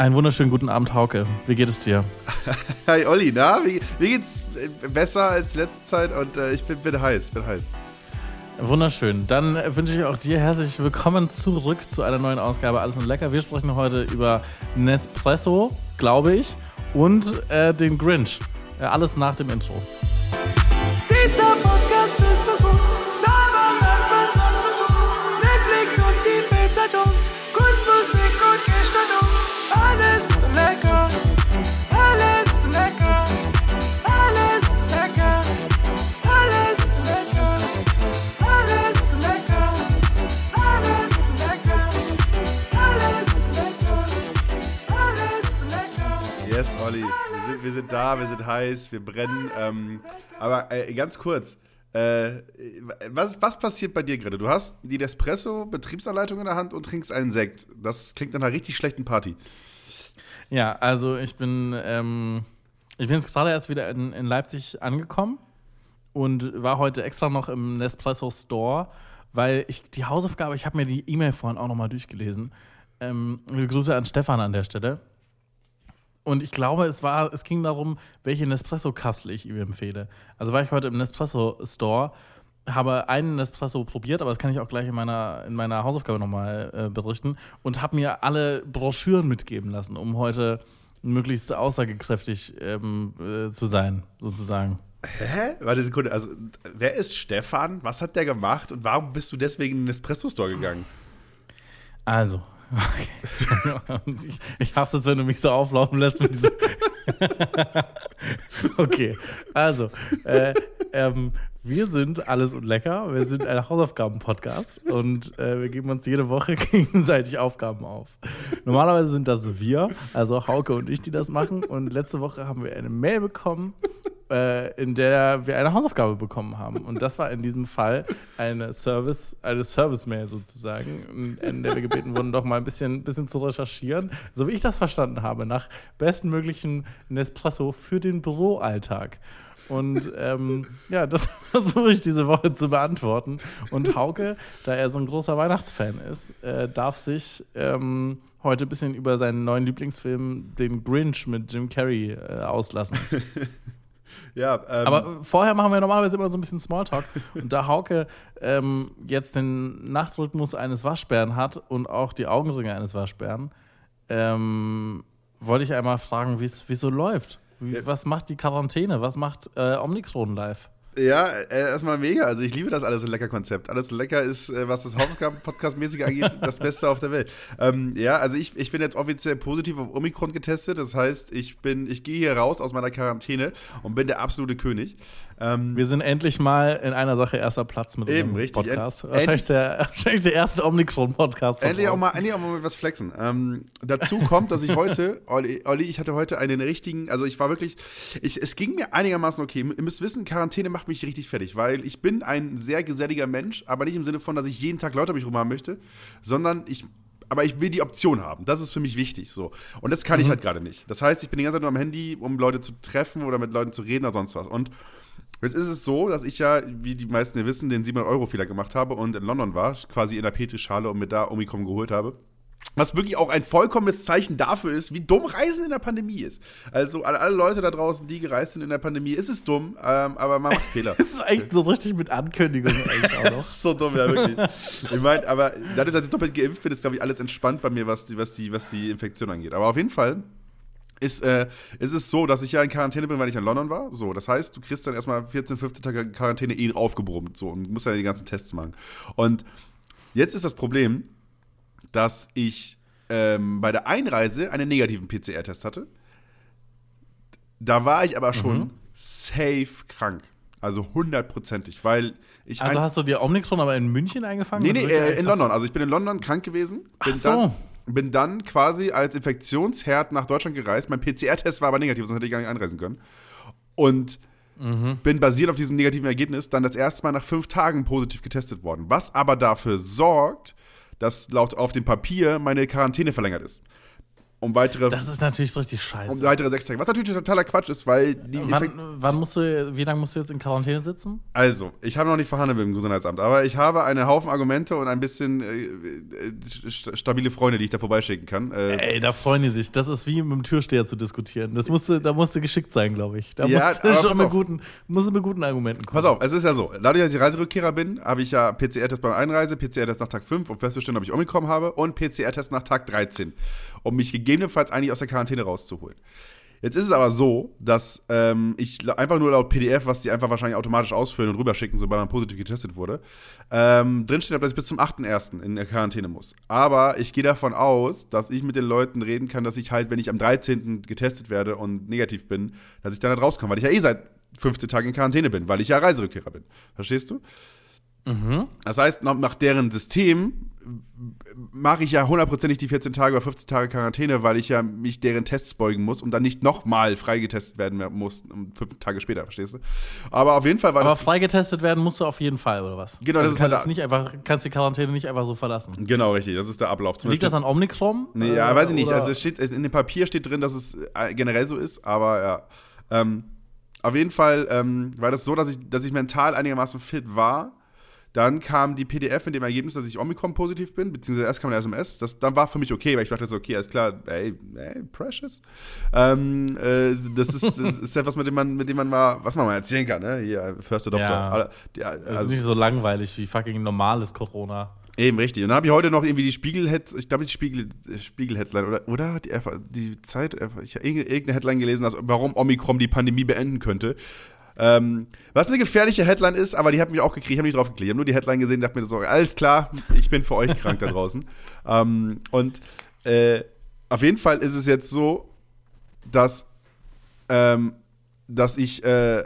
Einen wunderschönen guten Abend, Hauke. Wie geht es dir? Hi Olli, na? Wie, wie geht's besser als letzte Zeit und äh, ich bin, bin heiß, bin heiß. Wunderschön. Dann äh, wünsche ich auch dir herzlich willkommen zurück zu einer neuen Ausgabe Alles und Lecker. Wir sprechen heute über Nespresso, glaube ich, und äh, den Grinch. Äh, alles nach dem Intro. Sind, da, wir sind heiß, wir brennen. Ähm, aber äh, ganz kurz, äh, was, was passiert bei dir gerade? Du hast die Nespresso-Betriebsanleitung in der Hand und trinkst einen Sekt. Das klingt nach einer richtig schlechten Party. Ja, also ich bin, ähm, ich bin jetzt gerade erst wieder in, in Leipzig angekommen und war heute extra noch im Nespresso Store, weil ich die Hausaufgabe, ich habe mir die E-Mail vorhin auch nochmal durchgelesen. Ähm, Grüße an Stefan an der Stelle. Und ich glaube, es war, es ging darum, welche Nespresso-Kapsel ich ihm empfehle. Also war ich heute im Nespresso-Store, habe einen Nespresso probiert, aber das kann ich auch gleich in meiner, in meiner Hausaufgabe nochmal äh, berichten und habe mir alle Broschüren mitgeben lassen, um heute möglichst aussagekräftig ähm, äh, zu sein, sozusagen. Hä? Warte Sekunde, also wer ist Stefan? Was hat der gemacht und warum bist du deswegen in den Nespresso-Store gegangen? Also, Okay. ich, ich hasse es, wenn du mich so auflaufen lässt mit diesem. okay, also, äh, ähm, wir sind alles und lecker. Wir sind ein Hausaufgaben-Podcast und äh, wir geben uns jede Woche gegenseitig Aufgaben auf. Normalerweise sind das wir, also Hauke und ich, die das machen. Und letzte Woche haben wir eine Mail bekommen äh, in der wir eine Hausaufgabe bekommen haben. Und das war in diesem Fall eine Service, eine Service-Mail sozusagen, in der wir gebeten wurden, doch mal ein bisschen, bisschen zu recherchieren, so wie ich das verstanden habe, nach bestmöglichen Nespresso für den Büroalltag. Und ähm, ja, das versuche ich diese Woche zu beantworten. Und Hauke, da er so ein großer Weihnachtsfan ist, äh, darf sich ähm, heute ein bisschen über seinen neuen Lieblingsfilm, den Grinch mit Jim Carrey, äh, auslassen. Ja, ähm, Aber vorher machen wir normalerweise immer so ein bisschen Smalltalk. und da Hauke ähm, jetzt den Nachtrhythmus eines Waschbären hat und auch die Augenringe eines Waschbären, ähm, wollte ich einmal fragen, wie es so läuft. Wie, ja. Was macht die Quarantäne? Was macht äh, Omikron live? Ja, äh, erstmal mega. Also ich liebe das alles ein lecker Konzept. Alles lecker ist, äh, was das Hausaufgaben-Podcast-mäßige angeht, das Beste auf der Welt. Ähm, ja, also ich, ich bin jetzt offiziell positiv auf Omikron getestet. Das heißt, ich bin, ich gehe hier raus aus meiner Quarantäne und bin der absolute König. Ähm, wir sind endlich mal in einer Sache erster Platz mit eben, richtig. Podcast. End, wahrscheinlich, der, wahrscheinlich der erste Omnixon-Podcast. Endlich auch, mal, endlich auch mal mit was flexen. Ähm, dazu kommt, dass ich heute, Olli, Olli, ich hatte heute einen richtigen, also ich war wirklich, ich, es ging mir einigermaßen okay. Ihr müsst wissen, Quarantäne macht mich richtig fertig, weil ich bin ein sehr geselliger Mensch, aber nicht im Sinne von, dass ich jeden Tag Leute um mich rum haben möchte, sondern ich aber ich will die Option haben. Das ist für mich wichtig. So. Und das kann mhm. ich halt gerade nicht. Das heißt, ich bin die ganze Zeit nur am Handy, um Leute zu treffen oder mit Leuten zu reden oder sonst was. Und Jetzt ist es so, dass ich ja, wie die meisten ja wissen, den 700-Euro-Fehler gemacht habe und in London war, quasi in der Petrischale und mir da Omikron geholt habe. Was wirklich auch ein vollkommenes Zeichen dafür ist, wie dumm Reisen in der Pandemie ist. Also alle, alle Leute da draußen, die gereist sind in der Pandemie, ist es dumm, ähm, aber man macht Fehler. das ist echt so richtig mit Ankündigung eigentlich auch noch. das ist so dumm, ja, wirklich. ich meine, aber dadurch, dass ich doppelt geimpft bin, ist, glaube ich, alles entspannt bei mir, was die, was, die, was die Infektion angeht. Aber auf jeden Fall ist, äh, ist es so, dass ich ja in Quarantäne bin, weil ich in London war. So, das heißt, du kriegst dann erstmal 14, 15 Tage Quarantäne eh aufgebrummt so und musst dann die ganzen Tests machen. Und jetzt ist das Problem, dass ich ähm, bei der Einreise einen negativen PCR-Test hatte. Da war ich aber schon mhm. safe krank. Also hundertprozentig, weil ich. Also hast du dir Omnixon aber in München eingefangen? Nee, nee, äh, in London. Also ich bin in London krank gewesen. Bin Ach so. Dann, bin dann quasi als Infektionsherd nach Deutschland gereist. Mein PCR-Test war aber negativ, sonst hätte ich gar nicht einreisen können. Und mhm. bin basiert auf diesem negativen Ergebnis dann das erste Mal nach fünf Tagen positiv getestet worden. Was aber dafür sorgt, dass laut auf dem Papier meine Quarantäne verlängert ist. Um weitere, Das ist natürlich richtig scheiße. um weitere sechs Tage. Was natürlich totaler Quatsch ist, weil die wann, wann musst du, wie lange musst du jetzt in Quarantäne sitzen? Also, ich habe noch nicht verhandelt mit dem Gesundheitsamt, aber ich habe einen Haufen Argumente und ein bisschen äh, äh, st stabile Freunde, die ich da vorbeischicken kann. Äh, Ey, da freuen die sich. Das ist wie mit dem Türsteher zu diskutieren. Das musst du, da musst du geschickt sein, glaube ich. Da Ja, musst du schon mit guten, musst du mit guten Argumenten kommen. Pass auf, es ist ja so, dadurch, dass ich Reiserückkehrer bin, habe ich ja PCR-Test beim Einreise, PCR-Test nach Tag 5, um festzustellen, ob ich Omikron habe und PCR-Test nach Tag 13, um mich gegebenenfalls eigentlich aus der Quarantäne rauszuholen. Jetzt ist es aber so, dass ähm, ich einfach nur laut PDF, was die einfach wahrscheinlich automatisch ausfüllen und rüberschicken, sobald man positiv getestet wurde, ähm, drinsteht, dass ich bis zum 8.1. in der Quarantäne muss. Aber ich gehe davon aus, dass ich mit den Leuten reden kann, dass ich halt, wenn ich am 13. getestet werde und negativ bin, dass ich dann halt rauskomme, weil ich ja eh seit 15 Tagen in Quarantäne bin, weil ich ja Reiserückkehrer bin. Verstehst du? Das heißt, nach, nach deren System mache ich ja hundertprozentig die 14 Tage oder 15 Tage Quarantäne, weil ich ja mich deren Tests beugen muss und dann nicht nochmal freigetestet werden muss, fünf Tage später, verstehst du? Aber auf jeden Fall war Aber das. freigetestet werden musst du auf jeden Fall, oder was? Genau, das also ist kannst halt- jetzt nicht einfach, kannst die Quarantäne nicht einfach so verlassen. Genau, richtig, das ist der Ablauf. Zum Liegt das an Omikron? Nee, ja, Äh, weiß ich nicht. oder- Also es steht, in dem Papier steht drin, dass es äh, generell so ist, aber ja. Ähm, auf jeden Fall ähm, war das so, dass ich, dass ich mental einigermaßen fit war. Dann kam die PDF mit dem Ergebnis, dass ich Omikron-positiv bin, beziehungsweise erst kam eine SMS. Das dann war für mich okay, weil ich dachte so, okay, alles klar, ey, ey precious. Ähm, äh, das ist, das ist etwas, mit dem man, mit dem man mal, was man mal erzählen kann, ne? Hier, First Adopter. Ja. Ja, Das also- ist nicht so langweilig wie fucking normales Corona. Eben, richtig. Und dann habe ich heute noch irgendwie die Spiegel, ich glaube, die Spiegel, Spiegel-Headline oder, oder hat die, die Zeit, einfach- ich habe irgendeine Headline gelesen, also warum Omikron die Pandemie beenden könnte. Ähm, was eine gefährliche Headline ist, aber die hat mich auch gekriegt, ich habe nicht drauf geklickt. Ich habe nur die Headline gesehen und dachte mir so, alles klar, ich bin für euch krank da draußen. Ähm, und äh, auf jeden Fall ist es jetzt so, dass, ähm, dass ich äh,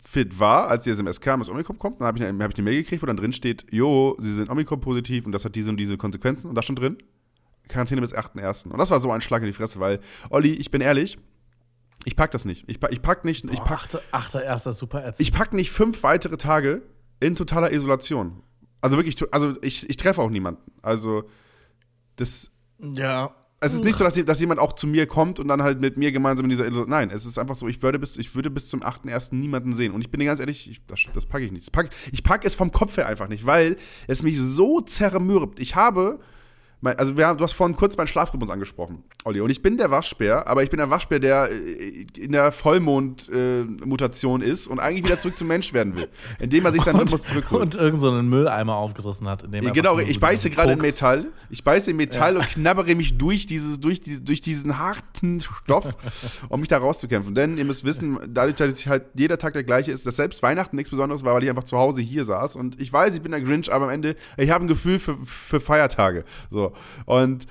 fit war, als die SMS kam, dass Omikron kommt. Dann habe ich, eine- hab ich eine Mail gekriegt, wo dann drin steht, jo, sie sind Omikron-positiv und das hat diese und diese Konsequenzen. Und da stand drin, Quarantäne bis 8.1. Und das war so ein Schlag in die Fresse, weil, Olli, ich bin ehrlich, ich pack das nicht. Ich pack, ich pack nicht, ich Boah, pack, achter, achter, erster, super ätzend. ich pack nicht fünf weitere Tage in totaler Isolation. Also wirklich, also ich, ich treffe auch niemanden. Also, das, ja. es ist nicht so, dass, dass jemand auch zu mir kommt und dann halt mit mir gemeinsam in dieser Isolation. Nein, es ist einfach so, ich würde bis, ich würde bis zum 8.1. niemanden sehen. Und ich bin dir ganz ehrlich, ich, das, das packe ich nicht. Das pack, ich packe es vom Kopf her einfach nicht, weil es mich so zermürbt. Ich habe. Mein, also wir haben, du hast vorhin kurz meinen Schlafrhythmus angesprochen, Olli. Und ich bin der Waschbär, aber ich bin der Waschbär, der äh, in der Vollmond-Mutation ist und eigentlich wieder zurück zum Mensch werden will, indem er sich seinen Rhythmus zurückholt. Und irgendeinen so einen Mülleimer aufgerissen hat. In dem Ja, einfach genau, ich beiße gerade in Metall. Ich beiße in Metall und knabbere mich durch, dieses, durch, diese, durch diesen harten Stoff, um mich da rauszukämpfen. Denn ihr müsst wissen, dadurch, dass ich halt jeder Tag der gleiche ist, dass selbst Weihnachten nichts Besonderes war, weil ich einfach zu Hause hier saß. Und ich weiß, ich bin der Grinch, aber am Ende, ich habe ein Gefühl für, für Feiertage. So. Und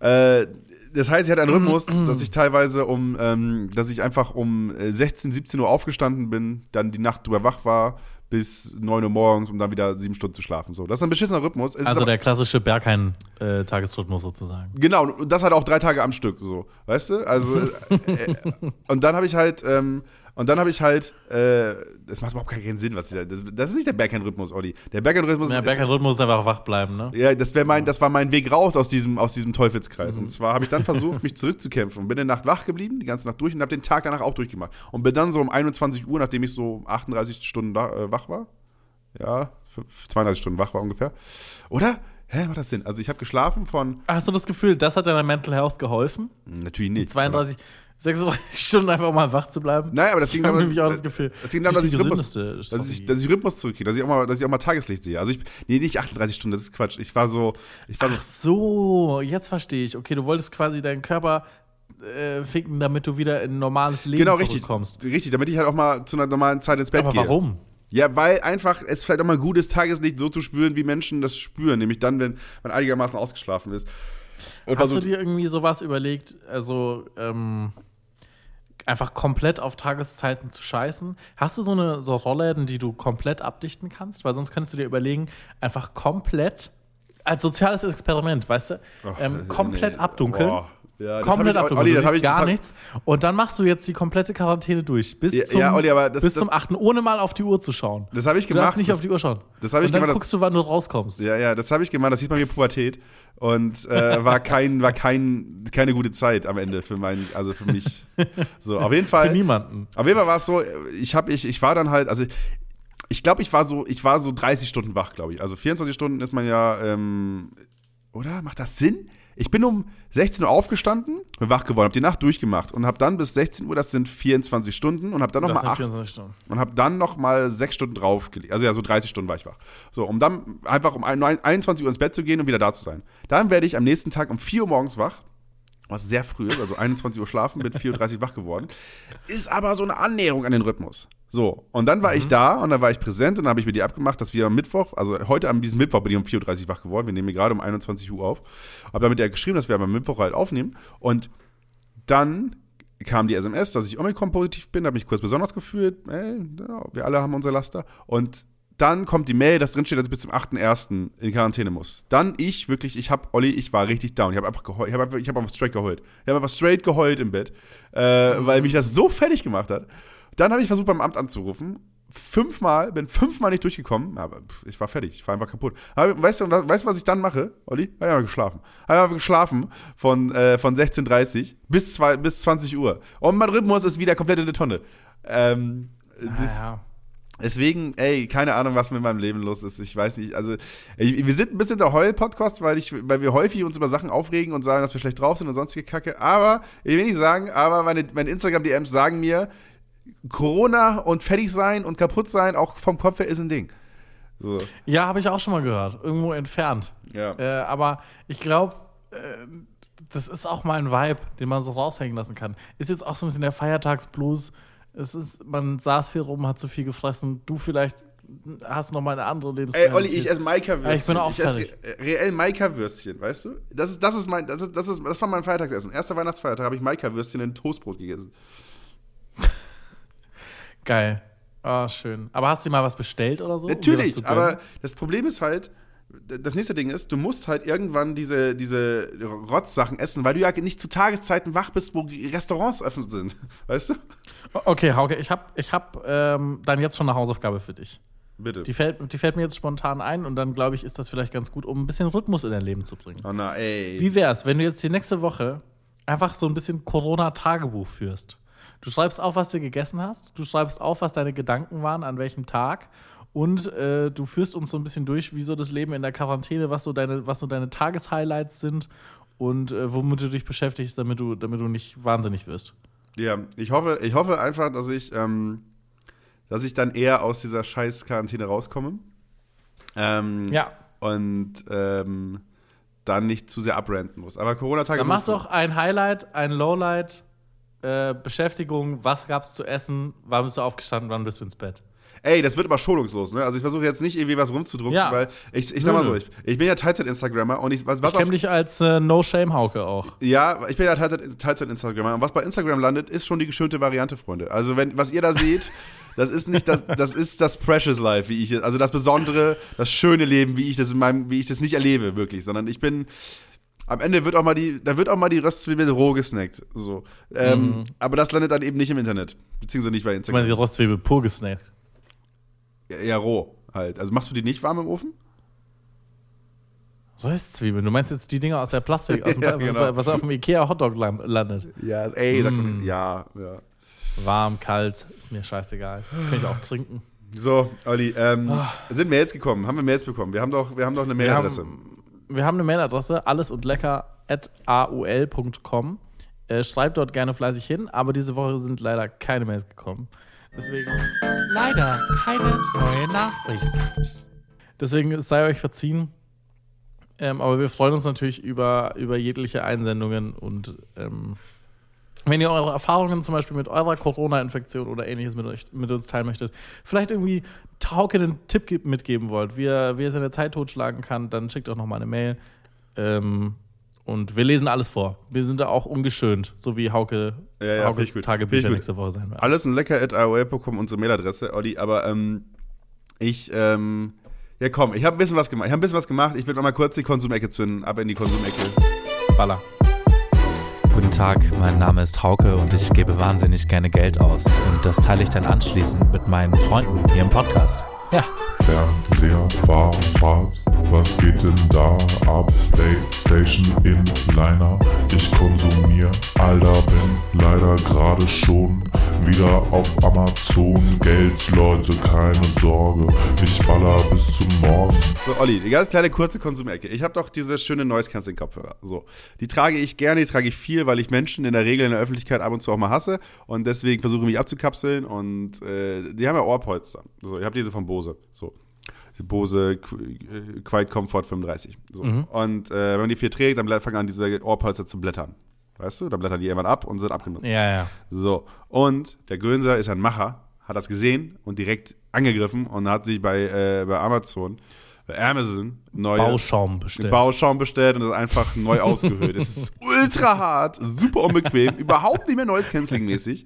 äh, das heißt, ich hatte einen Rhythmus, dass ich teilweise um, ähm, dass ich einfach um äh, 16, 17 Uhr aufgestanden bin, dann die Nacht drüber wach war bis 9 Uhr morgens, um dann wieder sieben Stunden zu schlafen. So, das ist ein beschissener Rhythmus. Es Also der klassische Berghain-Tagesrhythmus sozusagen. Genau, und das halt auch drei Tage am Stück, so, weißt du? Also, äh, und dann habe ich halt, ähm, und dann habe ich halt, äh, das macht überhaupt keinen Sinn, was ich da, das, das ist nicht der Backhand-Rhythmus, Olli. Der Backhand-Rhythmus Der ist, Berghain-Rhythmus ist einfach wach bleiben, ne? ja, das mein, das war mein Weg raus aus diesem, aus diesem Teufelskreis. Mhm. Und zwar habe ich dann versucht, mich zurückzukämpfen und bin in der Nacht wach geblieben, die ganze Nacht durch und habe den Tag danach auch durchgemacht. Und bin dann so um 21 Uhr, nachdem ich so 38 Stunden da, äh, wach war, ja, fünf- 32 Stunden wach war ungefähr, oder? Hä, macht das Sinn? Also ich habe geschlafen von, Hast du das Gefühl, das hat deiner Mental Health geholfen? natürlich nicht. 32, 36 Stunden einfach mal wach zu bleiben? Nein, aber das ging darum, auch das Gefühl. Es ging darum, dass ich, Rhythmus, dass, ich, dass ich Rhythmus zurückkriege, dass ich, auch mal, dass ich auch mal Tageslicht sehe. Also ich, nee, nicht 38 Stunden, das ist Quatsch. Ich war so, ich war Ach so, jetzt verstehe ich. Okay, du wolltest quasi deinen Körper äh, ficken, damit du wieder in ein normales Leben genau richtig, zurückkommst. richtig, damit ich halt auch mal zu einer normalen Zeit ins Bett Aber gehe. warum? Ja, weil einfach es vielleicht auch mal gut ist, Tageslicht so zu spüren, wie Menschen das spüren, nämlich dann, wenn man einigermaßen ausgeschlafen ist. Und Hast du dir irgendwie sowas überlegt, also ähm, einfach komplett auf Tageszeiten zu scheißen? Hast du so eine so Rollläden, die du komplett abdichten kannst? Weil sonst könntest du dir überlegen, einfach komplett als soziales Experiment, weißt du, Ach, ähm, komplett nee. abdunkeln Boah, Ja, das komplett hab ich- abgewürgt. Olli, du das hab siehst gar hab- nichts. Und dann machst du jetzt die komplette Quarantäne durch. Bis Ja, zum, ja, Olli, das- bis das- zum 8. ohne mal auf die Uhr zu schauen. Das habe ich Du darfst gemacht. nicht das, auf die Uhr schauen. das hab ich Und dann gemacht. guckst du, wann du rauskommst. Ja, ja, das habe ich gemacht. Das sieht man mir Pubertät. Und äh, war, kein, war kein, keine gute Zeit am Ende für mein, also für mich. So, auf jeden Fall. Für niemanden. Auf jeden Fall war es so, ich habe ich, ich war dann halt, also ich glaube, ich war so, ich war so 30 Stunden wach, glaube ich. Also 24 Stunden ist man ja, ähm, oder? Macht das Sinn? Ich bin um 16 Uhr aufgestanden, bin wach geworden, habe die Nacht durchgemacht und habe dann bis 16 Uhr, das sind 24 Stunden und habe dann nochmal sind 8 24 Stunden. und habe dann noch mal sechs Stunden draufgelegt. Also ja, so 30 Stunden war ich wach. So, um dann einfach um ein- 21 Uhr ins Bett zu gehen und wieder da zu sein. Dann werde ich am nächsten Tag um 4 Uhr morgens wach. Was sehr früh ist, also 21 Uhr schlafen, bin 4.30 Uhr wach geworden. Ist aber so eine Annäherung an den Rhythmus. So, und dann war ich da und dann war ich präsent und dann habe ich mit dir abgemacht, dass wir am Mittwoch, also heute an diesem Mittwoch bin ich um 4.30 Uhr wach geworden. Wir nehmen hier gerade um 21 Uhr auf. Habe damit ja geschrieben, dass wir am Mittwoch halt aufnehmen. Und dann kam die SMS, dass ich Omikron-positiv bin, habe mich kurz besonders gefühlt. Ey, wir alle haben unser Laster. Und dann kommt die Mail, dass drinsteht, dass ich bis zum 8.1. in Quarantäne muss. Dann ich wirklich, ich habe, Olli, ich war richtig down. Ich habe einfach geheult. Ich habe einfach, ich hab einfach straight geheult. Ich habe einfach straight geheult im Bett, äh, weil mich das so fertig gemacht hat. Dann habe ich versucht, beim Amt anzurufen. Fünfmal, bin fünfmal nicht durchgekommen, aber ich war fertig, ich war einfach kaputt. Aber weißt du, was- weißt du, was ich dann mache, Olli? Ich habe einfach geschlafen. Ich habe einfach geschlafen von, äh, von 16.30 bis, zwei, bis 20 Uhr. Und mein Rhythmus ist wieder komplett in der Tonne. Ähm, das, ja. Deswegen, ey, keine Ahnung, was mit meinem Leben los ist. Ich weiß nicht. Also, ey, wir sind ein bisschen der Heul-Podcast, weil, ich, weil wir häufig uns über Sachen aufregen und sagen, dass wir schlecht drauf sind und sonstige Kacke. Aber, ich will nicht sagen, aber meine, meine Instagram-DMs sagen mir, Corona und fertig sein und kaputt sein, auch vom Kopf her, ist ein Ding. So. Ja, habe ich auch schon mal gehört. Irgendwo entfernt. Ja. Äh, aber ich glaube, äh, das ist auch mal ein Vibe, den man so raushängen lassen kann. Ist jetzt auch so ein bisschen der Feiertagsblues. Es ist, man saß viel rum, hat zu viel gefressen. Du vielleicht hast noch mal eine andere Ey, Lebensrealität. Olli, ich esse Maika-Würstchen. Ich bin auch esse fertig. re reell Maika-Würstchen, weißt du? Das ist, das ist mein, das ist, das ist, das war mein Feiertagsessen. Erster Weihnachtsfeiertag habe ich Maika-Würstchen in Toastbrot gegessen. Geil. Ah, schön. Aber hast du mal was bestellt oder so? um Natürlich, gönnen? aber das Problem ist halt, das nächste Ding ist, du musst halt irgendwann diese, diese Rotzsachen essen, weil du ja nicht zu Tageszeiten wach bist, wo Restaurants offen sind. Weißt du? Okay, Hauke, ich habe ich hab, ähm, dann jetzt schon eine Hausaufgabe für dich. Bitte. Die fällt, die fällt mir jetzt spontan ein und dann glaube ich, ist das vielleicht ganz gut, um ein bisschen Rhythmus in dein Leben zu bringen. oh na, ey. Wie wär's, wenn du jetzt die nächste Woche einfach so ein bisschen Corona-Tagebuch führst? Du schreibst auf, was du gegessen hast, du schreibst auf, was deine Gedanken waren, an welchem Tag und äh, du führst uns so ein bisschen durch, wie so das Leben in der Quarantäne, was so deine, was so deine Tageshighlights sind und äh, womit du dich beschäftigst, damit du, damit du nicht wahnsinnig wirst. Ja, ich hoffe, ich hoffe einfach, dass ich, ähm, dass ich dann eher aus dieser scheiß Quarantäne rauskomme. Ähm, Ja. Und ähm, dann nicht zu sehr abranten muss. Aber Corona-Tage. Dann mach doch ein Highlight, ein Lowlight, äh, Beschäftigung, was gab's zu essen, wann bist du aufgestanden, wann bist du ins Bett? Ey, das wird aber schonungslos, ne? Also ich versuche jetzt nicht irgendwie was rumzudrucksen, Ja. weil ich, ich sag mal so, ich, ich bin ja Teilzeit-Instagrammer und ich, was, was Ich kenne dich als äh, No-Shame-Hauke auch. Ja, ich bin ja Teilzeit- Teilzeit-Instagrammer. und was bei Instagram landet, ist schon die geschönte Variante, Freunde. Also, wenn, was ihr da seht, das ist nicht das, das ist das Precious Life, wie ich es, also das besondere, das schöne Leben, wie ich das in meinem, wie ich das nicht erlebe, wirklich, sondern ich bin, am Ende wird auch mal die, da wird auch mal die Röstzwiebel roh gesnackt, so. Ähm, Aber das landet dann eben nicht im Internet, beziehungsweise nicht bei Ich meine, die Instagram. Rostzwiebel pur gesnackt. Ja, ja, roh halt. Also machst du die nicht warm im Ofen? Röstzwiebeln, du meinst jetzt die Dinger aus der Plastik, aus dem, Ja, was, genau. was auf dem Ikea Hotdog landet. Ja, ey, da Mm. kommt, ja, ja. Warm, kalt, ist mir scheißegal. Kann ich auch trinken. So, Olli, ähm, sind Mails gekommen? Haben wir Mails bekommen? Wir haben doch, wir haben doch eine Mailadresse. Wir haben eine Mailadresse, alles und lecker at aol.com. Äh, schreibt dort gerne fleißig hin, aber diese Woche sind leider keine Mails gekommen. Deswegen, Leider keine neue Nachricht. deswegen es sei euch verziehen. Ähm, aber wir freuen uns natürlich über, über jegliche Einsendungen und ähm, wenn ihr eure Erfahrungen zum Beispiel mit eurer Corona-Infektion oder ähnliches mit, euch, mit uns teilen möchtet, vielleicht irgendwie Tauke einen Tipp ge- mitgeben wollt, wie er, wie er seine Zeit totschlagen kann, dann schickt doch noch mal eine Mail. Ähm, und wir lesen alles vor. Wir sind da auch ungeschönt, so wie Hauke, Ja, ja, Haukes. Tagebücher nächste Woche sein wird. Alles ein lecker at AOL.com, unsere Mailadresse, Olli. Aber ähm, ich, ähm, ja komm, ich habe ein bisschen was gemacht. Ich habe ein bisschen was gemacht. Ich will noch mal kurz die Konsumecke zünden. Ab in die Konsumecke. Baller. Guten Tag, mein Name ist Hauke und ich gebe wahnsinnig gerne Geld aus. Und das teile ich dann anschließend mit meinen Freunden hier im Podcast. Ja. Fernseher, Fahrrad, was geht denn da ab? Playstation Inliner, ich konsumier, Alter, bin leider gerade schon wieder auf Amazon. Geld, Leute, keine Sorge, ich baller bis zum Morgen. So, Olli, die ganz kleine kurze Konsumecke. Ich habe doch diese schöne Noise Cancelling Kopfhörer. So, die trage ich gerne, die trage ich viel, weil ich Menschen in der Regel in der Öffentlichkeit ab und zu auch mal hasse und deswegen versuche ich mich abzukapseln und äh, die haben ja Ohrpolster. So, ich habe diese von Bose. So. Die Bose äh, Quiet Comfort 35. So. Und äh, wenn man die viel trägt, dann fangen an, diese Ohrpolster zu blättern. Weißt du? Dann blättern die irgendwann ab und sind abgenutzt. Ja, ja. So, und der Gönser ist ein Macher, hat das gesehen und direkt angegriffen und hat sich bei, äh, bei Amazon, bei Amazon, neue Bauschaum bestellt. Bauschaum bestellt und das einfach neu ausgehöhlt. Es ist ultra hart, super unbequem, überhaupt nicht mehr Noise Cancelling mäßig,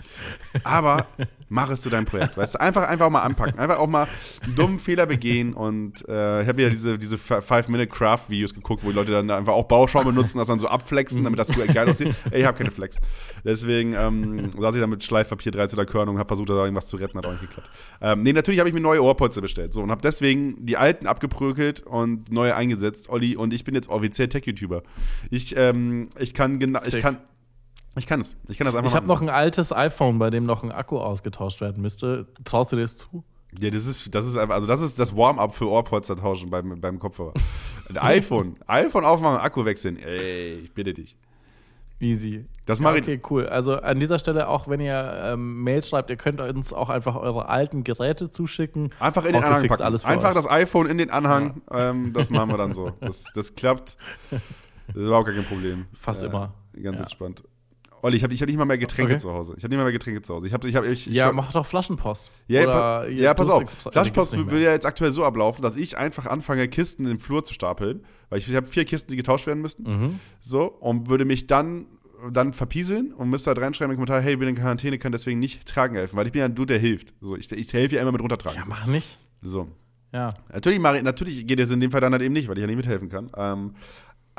aber mach es zu deinem Projekt, weißt du, einfach einfach mal anpacken, einfach auch mal einen dummen Fehler begehen und äh, ich habe ja diese diese 5 Minute Craft Videos geguckt, wo die Leute dann einfach auch Bauschaum benutzen, das dann so abflexen, damit das geil aussieht. Ey, ich habe keine Flex. Deswegen ähm, saß ich dann mit Schleifpapier 13 oder Körnung, habe versucht, da irgendwas zu retten, hat auch nicht geklappt. Ähm, nee, natürlich habe ich mir neue Ohrpolster bestellt, so und habe deswegen die alten abgeprökelt und neue eingesetzt, Olli, und ich bin jetzt offiziell Tech-YouTuber. Ich, ähm, ich kann genau, ich kann, ich kann es, ich kann das einfach Ich habe noch ein altes iPhone, bei dem noch ein Akku ausgetauscht werden müsste. Traust du dir das zu? Ja, das ist, das ist einfach, also das ist das Warm-up für Ohrpolster tauschen beim, beim Kopfhörer. Ein iPhone, iPhone aufmachen, Akku wechseln. Ey, ich bitte dich. Easy. Das Ja, mache ich. okay, cool. Also an dieser Stelle, auch wenn ihr ähm, Mail schreibt, ihr könnt uns auch einfach eure alten Geräte zuschicken. Einfach in den Anhang packen. Einfach euch. das iPhone in den Anhang. Ähm, das machen wir dann so. Das, das klappt. Das ist überhaupt gar kein Problem. Fast immer. Ganz Ja. entspannt. Olli, ich habe ich hab nicht mal mehr Getränke Okay. zu Hause. Ich habe nicht mal mehr Getränke zu Hause. Ich habe, ich habe, ich, ich Ja, hab- mach doch Flaschenpost. Ja, pa ja pass auf. Flaschenpost mehr. ja jetzt aktuell so ablaufen, dass ich einfach anfange, Kisten im Flur zu stapeln. Weil ich, ich habe vier Kisten, die getauscht werden müssten. Mhm. So, und würde mich dann, dann verpieseln und müsste halt reinschreiben im Kommentar, hey, ich bin in Quarantäne, kann deswegen nicht tragen helfen. Weil ich bin ja ein Dude, der hilft. So, ich, ich helfe ja immer mit runtertragen. Ja, mach nicht. so. Ja. Natürlich, natürlich geht es in dem Fall dann halt eben nicht, weil ich ja nicht mithelfen kann. Ähm,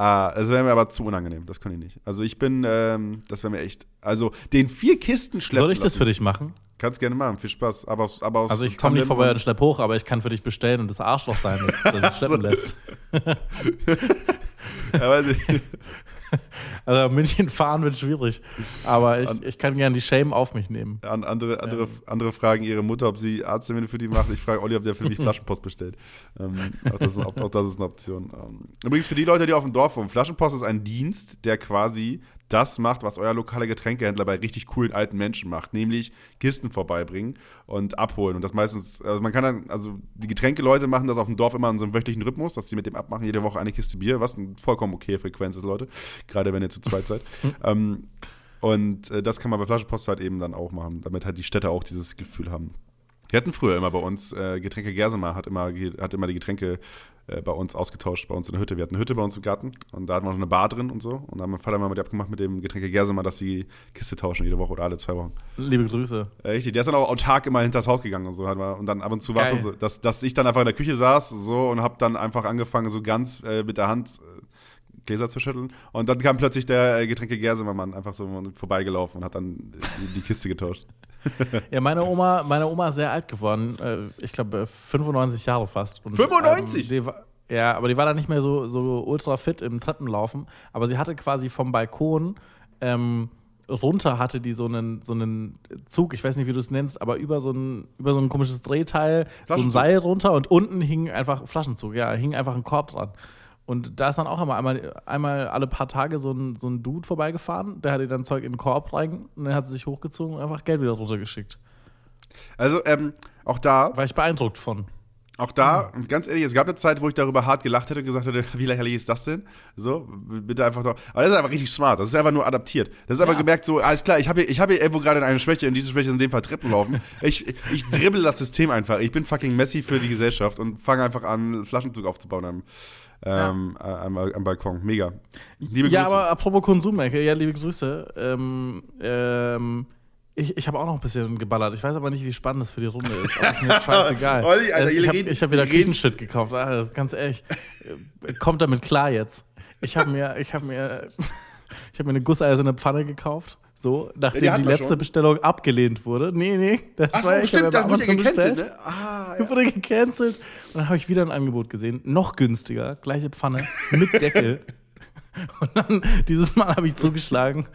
äh, es wäre mir aber zu unangenehm, das kann ich nicht. Also ich bin, ähm, das wäre mir echt, also den vier Kisten schleppen Soll ich das lassen. für dich machen? Kannst gerne machen, viel Spaß. Aber aus, aber aus Also ich komme nicht vorbei und- schlepp hoch, aber ich kann für dich bestellen und das Arschloch sein, das, das schleppen lässt. Ja, weiß ich. Also München fahren wird schwierig. Aber ich, ich kann gerne die Shame auf mich nehmen. An, andere, andere, andere fragen ihre Mutter, ob sie Arzttermine für die macht. Ich frage Olli, ob der für mich Flaschenpost bestellt. Ähm, auch, das ist, auch, auch das ist eine Option. Ähm, übrigens für die Leute, die auf dem Dorf wohnen, Flaschenpost ist ein Dienst, der quasi das macht, was euer lokaler Getränkehändler bei richtig coolen alten Menschen macht, nämlich Kisten vorbeibringen und abholen. Und das meistens, also man kann dann, also die Getränkeleute machen das auf dem Dorf immer in so einem wöchentlichen Rhythmus, dass sie mit dem abmachen, jede Woche eine Kiste Bier, was eine vollkommen okay Frequenz ist, Leute. Gerade wenn ihr zu zweit seid. ähm, und äh, das kann man bei Flaschenpost halt eben dann auch machen, damit halt die Städte auch dieses Gefühl haben. Wir hatten früher immer bei uns, äh, Getränke Gersemer hat immer, hat immer die Getränke äh, bei uns ausgetauscht, bei uns in der Hütte. Wir hatten eine Hütte bei uns im Garten und da hatten wir noch eine Bar drin und so. Und da haben mein Vater mal mit abgemacht mit dem Getränke Gersemer, dass sie Kiste tauschen jede Woche oder alle zwei Wochen. Liebe Grüße. Äh, richtig, der ist dann auch autark immer hinters Haus gegangen und so. Hat man, und dann ab und zu war es so, dass, dass ich dann einfach in der Küche saß so und habe dann einfach angefangen, so ganz äh, mit der Hand äh, Gläser zu schütteln. Und dann kam plötzlich der äh, Getränke Gersemer-Mann einfach so vorbeigelaufen und hat dann die, die Kiste getauscht. Ja, meine Oma, meine Oma ist sehr alt geworden. Äh, Ich glaube, 95 Jahre fast. Und, 95? Ähm, war, ja, aber die war dann nicht mehr so, so ultra fit im Treppenlaufen. Aber sie hatte quasi vom Balkon ähm, runter hatte die so einen, so einen Zug, ich weiß nicht, wie du es nennst, aber über so ein, über so ein komisches Drehteil, so ein. Seil runter und unten hing einfach Flaschenzug, ja, hing einfach ein Korb dran. Und da ist dann auch immer einmal, einmal alle paar Tage so ein, so ein Dude vorbeigefahren, der hat ihr dann Zeug in den Korb rein und dann hat sie sich hochgezogen und einfach Geld wieder runtergeschickt. Also, ähm, auch da, War ich beeindruckt von. auch da, und ganz ehrlich, es gab eine Zeit, wo ich darüber hart gelacht hätte und gesagt hätte, wie lächerlich ist das denn? So, bitte einfach doch. Aber das ist einfach richtig smart. Das ist einfach nur adaptiert. Das ist Ja. gemerkt, so, alles klar, ich habe hier, ich habe hier irgendwo gerade eine Schwäche und diese Schwäche ist in dem Fall Treppen laufen. Ich, ich dribbel das System einfach. Ich bin fucking Messi für die Gesellschaft und fange einfach an, Flaschenzug aufzubauen ähm, äh, am, am Balkon. Mega. Liebe Ja, Grüße. aber apropos Konsumecke, ja, liebe Grüße. Ähm, ähm, ich ich habe auch noch ein bisschen geballert. Ich weiß aber nicht, wie spannend das für die Runde ist. Aber ist mir scheißegal. Olli, Alter, Also, ich habe hab wieder Küchenshit gekauft. Ah, ganz ehrlich. Äh, Kommt damit klar jetzt. Ich habe mir, ich habe mir, ich habe mir eine gusseiserne Pfanne gekauft. So, nachdem hatten die wir letzte schon. Bestellung abgelehnt wurde. Nee, nee. Das Ach so, war- ich stimmt, habe da bei wurde ja gecancelt, bestellt. ne? Ah, Die wurde gecancelt. Und dann habe ich wieder ein Angebot gesehen. Noch günstiger. Gleiche Pfanne. Mit Deckel. Und dann, dieses Mal habe ich zugeschlagen.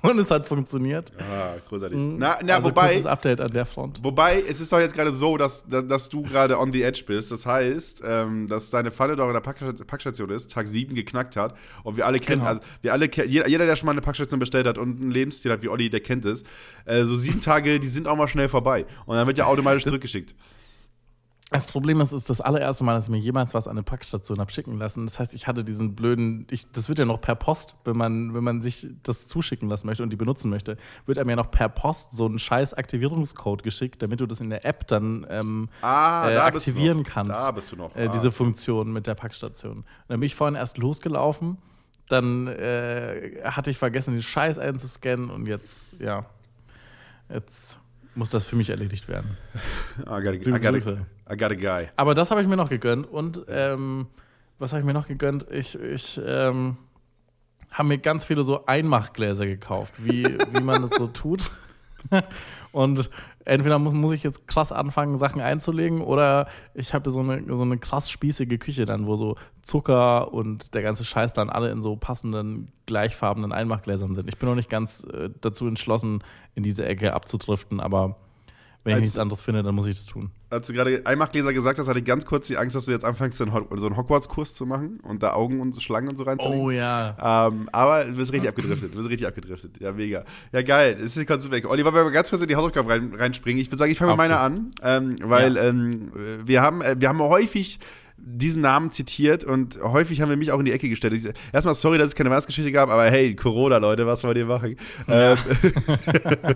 Und es hat funktioniert. Ah, großartig. Na, na also wobei, kurzes Update an der Front. wobei, es ist doch jetzt gerade so, dass, dass, dass du gerade on the edge bist. Das heißt, ähm, dass deine Pfanne doch in der Pack Packstation ist, Tag 7 geknackt hat. Und wir alle kennen, Genau. also wir alle jeder, jeder, der schon mal eine Packstation bestellt hat und einen Lebensstil hat wie Olli, der kennt es. Äh, so sieben Tage, die sind auch mal schnell vorbei. Und dann wird ja automatisch zurückgeschickt. Das Problem ist, es ist das allererste Mal, dass ich mir jemals was an eine Packstation habe schicken lassen. Das heißt, ich hatte diesen blöden, ich, das wird ja noch per Post, wenn man, wenn man sich das zuschicken lassen möchte und die benutzen möchte, wird einem ja noch per Post so ein scheiß Aktivierungscode geschickt, damit du das in der App dann ähm, Ah, äh, da aktivieren kannst. Da bist du noch. Äh, Ah. diese Funktion mit der Packstation. Und dann bin ich vorhin erst losgelaufen, dann äh, hatte ich vergessen, den Scheiß einzuscannen und jetzt, ja, jetzt muss das für mich erledigt werden. I got a, I Liebe got a, Grüße. I got a guy. Aber das habe ich mir noch gegönnt. Und ähm, was habe ich mir noch gegönnt? Ich, ich ähm, habe mir ganz viele so Einmachgläser gekauft, wie, wie man es so tut. Und entweder muss, muss ich jetzt krass anfangen, Sachen einzulegen, oder ich habe so eine, so eine krass spießige Küche dann, wo so Zucker und der ganze Scheiß dann alle in so passenden, gleichfarbenen Einmachgläsern sind. Ich bin noch nicht ganz äh, dazu entschlossen, in diese Ecke abzudriften, aber wenn ich Als- nichts anderes finde, dann muss ich das tun. Als du gerade Einmachgläser gesagt hast, hatte ich ganz kurz die Angst, dass du jetzt anfängst, so einen, Hogwarts-Kurs zu machen und da Augen und Schlangen und so reinzulegen. Oh ja. Ähm, aber du bist richtig abgedriftet. Du bist richtig abgedriftet. Ja, mega. Ja, geil. Jetzt ist die weg. Olli, wollen wir mal ganz kurz in die Hausaufgaben rein, reinspringen? Ich würde sagen, ich fange mit meiner an, ähm, weil ähm, wir, haben, äh, wir haben häufig diesen Namen zitiert und häufig haben wir mich auch in die Ecke gestellt. Ich, erstmal sorry, dass es keine Weihnachtsgeschichte gab, aber hey, Corona, Leute, was wollt ihr machen? Ähm,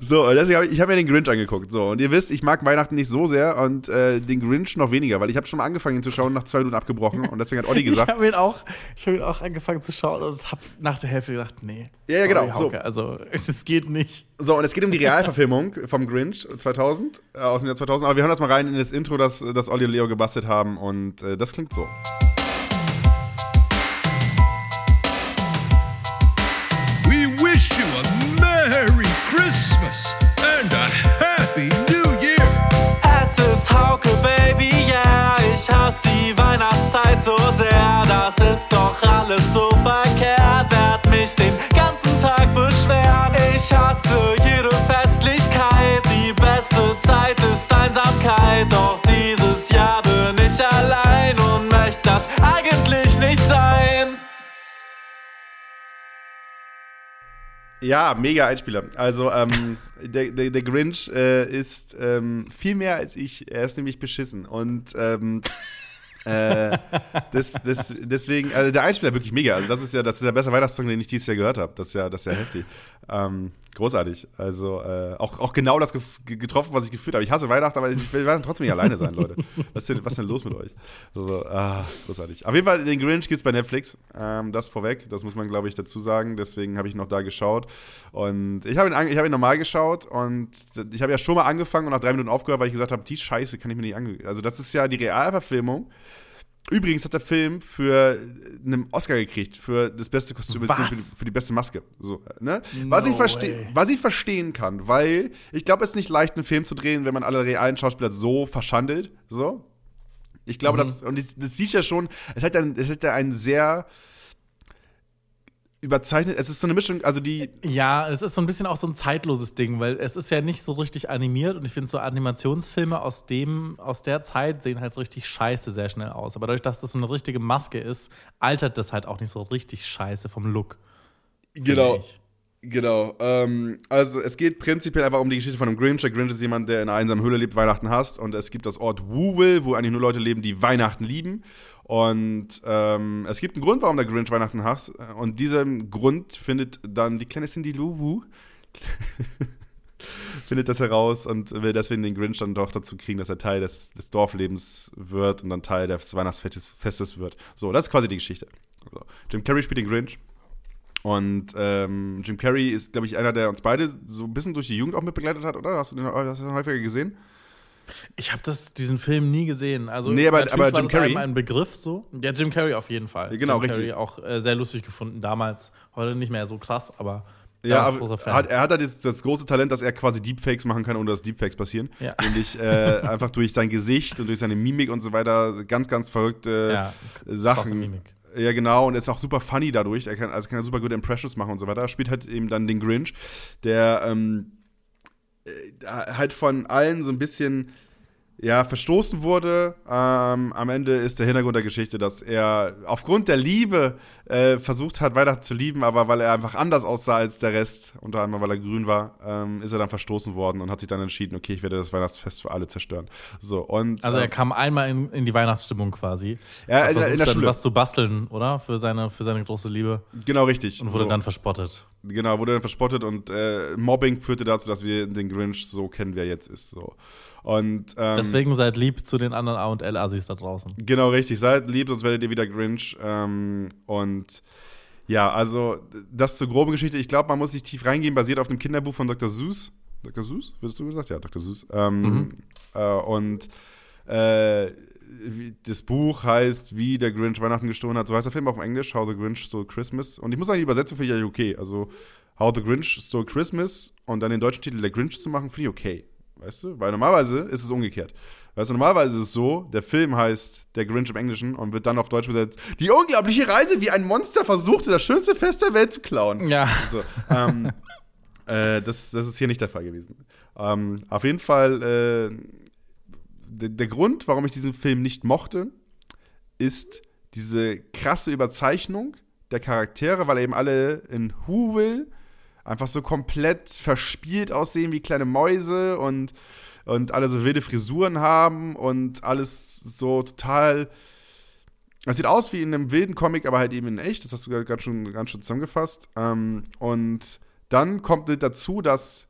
so, deswegen habe ich, ich hab mir den Grinch angeguckt. So, und ihr wisst, ich mag Weihnachten nicht so sehr und äh, den Grinch noch weniger, weil ich habe schon mal angefangen, ihn zu schauen, nach zwei Minuten abgebrochen und deswegen hat Olli Ich gesagt, habe ihn, auch- ich hab ihn auch angefangen zu schauen und habe nach der Hälfte gedacht, nee. Ja, ja, genau, so. Hauke, Also, es geht nicht. So, und es geht um die Realverfilmung vom Grinch 2000, äh, aus dem Jahr 2000. Aber wir hören das mal rein in das Intro, das, das Olli und Leo gebastelt haben. Und äh, das klingt so. We wish you a Merry Christmas and a Happy New Year. Es ist Hauke, Baby, yeah. Ich hasse die Weihnachtszeit so sehr. Das ist doch alles so verkehrt. Werd mich den ganzen Tag beschweren. Ich hasse jede Festlichkeit. Die beste Zeit ist Einsamkeit. Doch ich allein und möchte das eigentlich nicht sein. Ja, mega Einspieler. Also, ähm, der, der, der Grinch äh, ist ähm, viel mehr als ich. Er ist nämlich beschissen. Und ähm, äh, das, das, deswegen, also der Einspieler wirklich mega. Also, das ist ja, das ist der beste Weihnachtssong, den ich dieses Jahr gehört habe. Das ist ja, das ist ja heftig. Ähm, großartig. Also, äh, auch, auch genau das getroffen, was ich gefühlt habe. Ich hasse Weihnachten, aber ich will trotzdem nicht alleine sein, Leute. Was ist denn, was denn los mit euch? Also, ah, großartig. Auf jeden Fall, den Grinch gibt es bei Netflix. Ähm, das vorweg. Das muss man, glaube ich, dazu sagen. Deswegen habe ich noch da geschaut. Und ich habe ihn, habe ihn normal geschaut und ich habe ja schon mal angefangen und nach drei Minuten aufgehört, weil ich gesagt habe, die Scheiße kann ich mir nicht angucken. Also, das ist ja die Realverfilmung. Übrigens hat der Film für einen Oscar gekriegt für das beste Kostüm, Was? für die, für die beste Maske. So, ne? was, ich No verste way. was ich verstehen kann, weil ich glaube, es ist nicht leicht, einen Film zu drehen, wenn man alle realen Schauspieler so verschandelt. So. Ich glaube, Mhm. das, und das, das siehst ja schon, es hat ja, es hat ja einen sehr überzeichnet, es ist so eine Mischung, also die, Ja, es ist so ein bisschen auch so ein zeitloses Ding, weil es ist ja nicht so richtig animiert und ich finde so Animationsfilme aus dem aus der Zeit sehen halt richtig scheiße sehr schnell aus, aber dadurch, dass das so eine richtige Maske ist, altert das halt auch nicht so richtig scheiße vom Look. Genau. ich. Genau. Ähm, also es geht prinzipiell einfach um die Geschichte von einem Grinch. Der Grinch ist jemand, der in einer einsamen Höhle lebt, Weihnachten hasst. Und es gibt das Ort Whoville, wo eigentlich nur Leute leben, die Weihnachten lieben. Und ähm, es gibt einen Grund, warum der Grinch Weihnachten hasst. Und diesen Grund findet dann die kleine Cindy Lou Who. findet das heraus und will deswegen den Grinch dann doch dazu kriegen, dass er Teil des, des Dorflebens wird und dann Teil des Weihnachtsfestes Festes wird. So, das ist quasi die Geschichte. So. Jim Carrey spielt den Grinch. Und ähm, Jim Carrey ist, glaube ich, einer, der uns beide so ein bisschen durch die Jugend auch mitbegleitet hat, oder? Hast du den, hast du den häufiger gesehen? Ich habe diesen Film nie gesehen. Also Nee, aber- aber Jim Carrey? ein Begriff so. Ja, Jim Carrey auf jeden Fall. Genau, Jim richtig. Carrey auch äh, sehr lustig gefunden damals. Heute nicht mehr so krass, aber Ja, aber hat, er hat halt das, das große Talent, dass er quasi Deepfakes machen kann, ohne dass Deepfakes passieren. Ja. Nämlich äh, einfach durch sein Gesicht und durch seine Mimik und so weiter ganz, ganz verrückte Ja, Sachen. Ja, genau, und ist auch super funny dadurch. Er kann, also kann er super gute Impressions machen und so weiter. Er spielt halt eben dann den Grinch, der ähm, äh, halt von allen so ein bisschen ja, verstoßen wurde. Ähm, am Ende ist der Hintergrund der Geschichte, dass er aufgrund der Liebe äh, versucht hat, weiter zu lieben, aber weil er einfach anders aussah als der Rest, unter anderem weil er grün war, ähm, ist er dann verstoßen worden und hat sich dann entschieden, okay, ich werde das Weihnachtsfest für alle zerstören. So, und, Also er ähm, kam einmal in, in die Weihnachtsstimmung quasi. Ja, in der- in der Schule. was zu basteln, oder? Für seine, für seine große Liebe. genau richtig. Und wurde so. dann verspottet. Genau, wurde dann verspottet und äh, Mobbing führte dazu, dass wir den Grinch so kennen, wie er jetzt ist. So. Und ähm, Deswegen seid lieb zu den anderen A und L-Assis da draußen. Genau, richtig. Seid lieb, sonst werdet ihr wieder Grinch. Ähm, und ja, also das zur groben Geschichte. Ich glaube, man muss nicht tief reingehen, basiert auf einem Kinderbuch von Dr. Seuss. Dr. Seuss, würdest du gesagt? Ja, Dr. Seuss. Ähm, äh, und äh, das Buch heißt, wie der Grinch Weihnachten gestohlen hat. So heißt der Film auch im Englisch, How the Grinch Stole Christmas. Und ich muss sagen, die Übersetzung finde ich ja okay. Also How the Grinch Stole Christmas und dann den deutschen Titel Der Grinch zu machen, finde ich okay. Weißt du? Weil normalerweise ist es umgekehrt. Weißt du, normalerweise ist es so, der Film heißt Der Grinch im Englischen und wird dann auf Deutsch übersetzt, die unglaubliche Reise, wie ein Monster versuchte, das schönste Fest der Welt zu klauen. Ja. So, ähm, äh, das, das ist hier nicht der Fall gewesen. Ähm, auf jeden Fall, äh, der, der Grund, warum ich diesen Film nicht mochte, ist diese krasse Überzeichnung der Charaktere, weil eben alle in Whoville einfach so komplett verspielt aussehen wie kleine Mäuse und, und alle so wilde Frisuren haben und alles so total. Es sieht aus wie in einem wilden Comic, aber halt eben in echt. Das hast du ganz schon, ganz schon zusammengefasst. Ähm, und dann kommt dazu, dass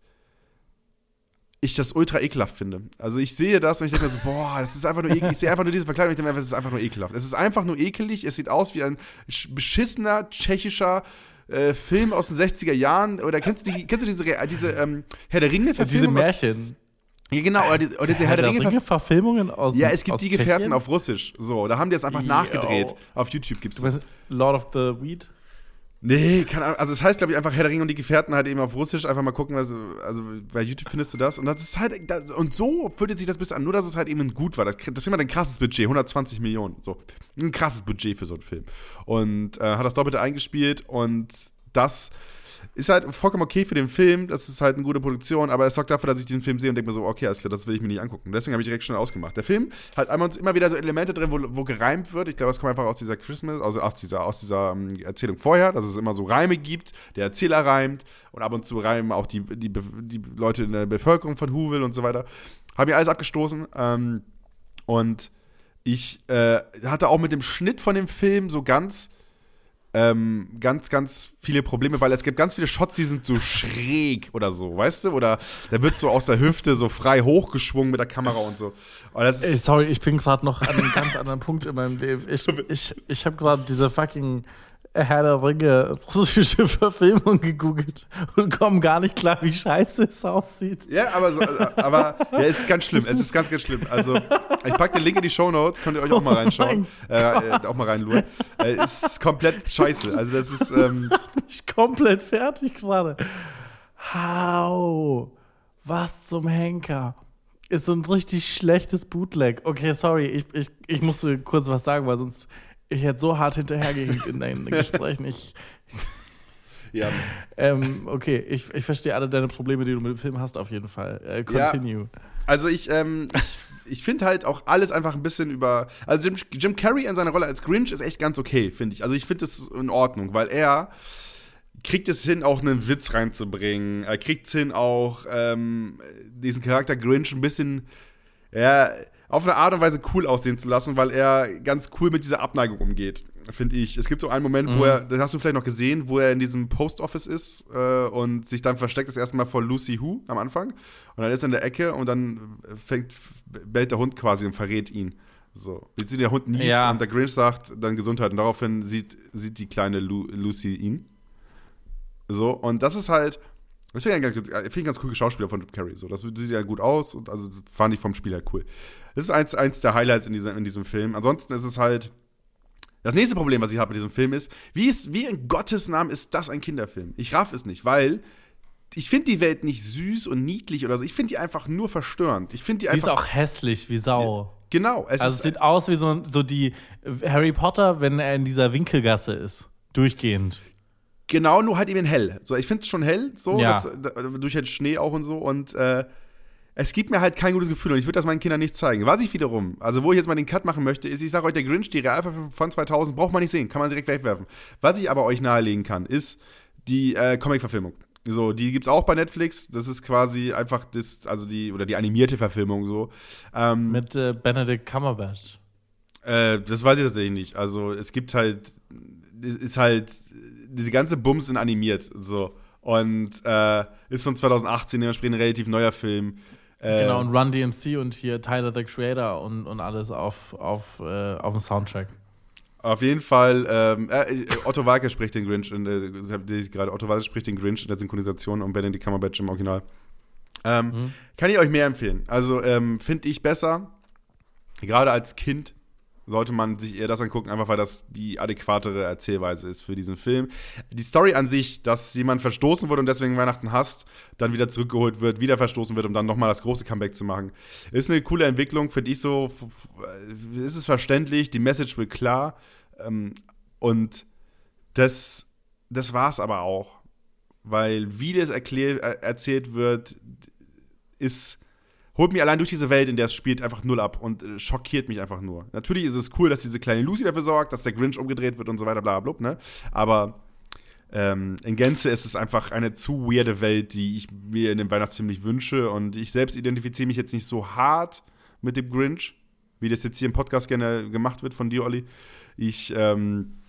ich das ultra ekelhaft finde. Also ich sehe das und ich denke mir so, boah, das ist einfach nur eklig. Ich sehe einfach nur diese Verkleidung und ich denke mir, es ist einfach nur ekelhaft. Es ist einfach nur ekelig. Es sieht aus wie ein sch- beschissener tschechischer äh, Film aus den 60er Jahren. Oder kennst du, die, kennst du diese, diese ähm, Herr der Diese Ringe-Verfilmung? Märchen. Ja, genau. Oder, die, oder diese Herr der Ringe-Verfilmung. Verfilmungen aus Ja, es gibt die Gefährten Tschechien? auf Russisch. So, da haben die es einfach Yo. nachgedreht. Auf YouTube gibt es Du meinst Lord of the Weed? Nee, keine Ahnung. Also es heißt, glaube ich, einfach Herr der Ringe und die Gefährten halt eben auf Russisch. Einfach mal gucken, also, also bei YouTube findest du das. Und das ist halt, das, und so fühlt sich das bis an. Nur, dass es halt eben gut war. Das, das Film hat ein krasses Budget, 120 Millionen. So, ein krasses Budget für so einen Film. Und äh, hat das Doppelte eingespielt und das ist halt vollkommen okay für den Film. Das ist halt eine gute Produktion, aber es sorgt dafür, dass ich den Film sehe und denke mir so, okay, alles klar, das will ich mir nicht angucken. Deswegen habe ich direkt schon ausgemacht. Der Film hat einmal immer wieder so Elemente drin, wo, wo gereimt wird. Ich glaube, das kommt einfach aus dieser Christmas, also aus dieser, aus dieser ähm, Erzählung vorher, dass es immer so Reime gibt. Der Erzähler reimt und ab und zu reimen auch die, die, die Leute in der Bevölkerung von Whoville und so weiter. Haben mir alles abgestoßen. Ähm, und ich äh, hatte auch mit dem Schnitt von dem Film so ganz ähm, ganz, ganz viele Probleme, weil es gibt ganz viele Shots, die sind so schräg oder so, weißt du? Oder der wird so aus der Hüfte so frei hochgeschwungen mit der Kamera und so. Ey, sorry, ich bin gerade noch an einem ganz anderen Punkt in meinem Leben. Ich, ich, ich habe gerade diese fucking Herr der Ringe russische Verfilmung gegoogelt und komme gar nicht klar, wie scheiße es aussieht. ja, aber, so, aber ja, es ist ganz schlimm. Es ist ganz, ganz schlimm. Also, ich packe den Link in die Show Notes, könnt ihr euch auch mal reinschauen. Oh äh, äh, auch mal reinluren. Äh, es ist komplett scheiße. Also, das ist. Ähm, Ich komplett fertig gerade. How? Was zum Henker? Ist so ein richtig schlechtes Bootleg. Okay, sorry, ich, ich, ich musste kurz was sagen, weil sonst ich hätte so hart hinterhergehinkt in deinen Gesprächen. Ich, ja. ähm, okay, ich, ich verstehe alle deine Probleme, die du mit dem Film hast, auf jeden Fall. Äh, continue. Also ich, ähm, ich, ich finde halt auch alles einfach ein bisschen über. Also Jim, Jim Carrey in seiner Rolle als Grinch ist echt ganz okay, finde ich. Also ich finde das in Ordnung, weil er kriegt es hin, auch einen Witz reinzubringen. Er kriegt es hin, auch ähm, diesen Charakter Grinch ein bisschen, ja, auf eine Art und Weise cool aussehen zu lassen, weil er ganz cool mit dieser Abneigung umgeht, finde ich. Es gibt so einen Moment, wo er, den hast du vielleicht noch gesehen, wo er in diesem Post Office ist äh, und sich dann versteckt, das erste Mal vor Lucy Who am Anfang. Und dann ist er in der Ecke und dann fängt, bellt der Hund quasi und verrät ihn. So. Jetzt sieht der Hund niest Ja. und der Grinch sagt dann Gesundheit und daraufhin sieht, sieht die kleine Lu Lucy ihn. So, und das ist halt, Das finde ich, ganz- find ich ganz cool Schauspieler von Jim Carrey. So. Das sieht ja gut aus und also fand ich vom Spiel her cool. Das ist eins, eins der Highlights in diesem, in diesem Film. Ansonsten ist es halt. Das nächste Problem, was ich habe mit diesem Film ist, wie, ist, wie in Gottes Namen ist das ein Kinderfilm? Ich raff es nicht, weil ich finde die Welt nicht süß und niedlich oder so. Ich finde die einfach nur verstörend. Ich finde die Sie ist einfach. auch hässlich wie Sau. genau. Es Also es ist, sieht aus wie so, so die Harry Potter, wenn er in dieser Winkelgasse ist. Durchgehend. Genau, nur halt eben in hell. So, ich finde es schon hell, so, Ja. das, da, durch halt Schnee auch und so. Und äh, es gibt mir halt kein gutes Gefühl und ich würde das meinen Kindern nicht zeigen. Was ich wiederum, also wo ich jetzt mal den Cut machen möchte, ist, ich sage euch, der Grinch, die Realverfilmung von 2000, braucht man nicht sehen, kann man direkt wegwerfen. Was ich aber euch nahelegen kann, ist die äh, Comic-Verfilmung. So, die gibt's auch bei Netflix. Das ist quasi einfach das, also die, oder die animierte Verfilmung so. Ähm, Mit äh, Benedict Cumberbatch. äh, das weiß ich tatsächlich nicht. Also es gibt halt, es ist halt, diese ganze Bums sind animiert, so. Und äh, ist von 2018, dementsprechend ein relativ neuer Film. Äh, Genau, und Run DMC und hier Tyler the Creator und, und alles auf, auf, äh, auf dem Soundtrack. Auf jeden Fall, ähm, äh, Otto Walker spricht den Grinch, in, äh, ich gerade, Otto Walker spricht den Grinch in der Synchronisation und Benedict Cumberbatch im Original. Ähm, Mhm. Kann ich euch mehr empfehlen. Also ähm, finde ich besser. Gerade als Kind sollte man sich eher das angucken, einfach weil das die adäquatere Erzählweise ist für diesen Film. Die Story an sich, dass jemand verstoßen wurde und deswegen Weihnachten hasst, dann wieder zurückgeholt wird, wieder verstoßen wird, um dann nochmal das große Comeback zu machen, ist eine coole Entwicklung, finde ich so. äh, Ist es verständlich, die Message wird klar ähm, und das, das war es aber auch. Weil wie das erklär, er- erzählt wird, ist holt mich allein durch diese Welt, in der es spielt, einfach null ab und äh, schockiert mich einfach nur. Natürlich ist es cool, dass diese kleine Lucy dafür sorgt, dass der Grinch umgedreht wird und so weiter, bla bla bla, ne? Aber ähm, in Gänze ist es einfach eine zu weirde Welt, die ich mir in dem Weihnachtsfilm nicht wünsche. Und ich selbst identifiziere mich jetzt nicht so hart mit dem Grinch, wie das jetzt hier im Podcast gerne gemacht wird von dir, Olli. Ich, ähm,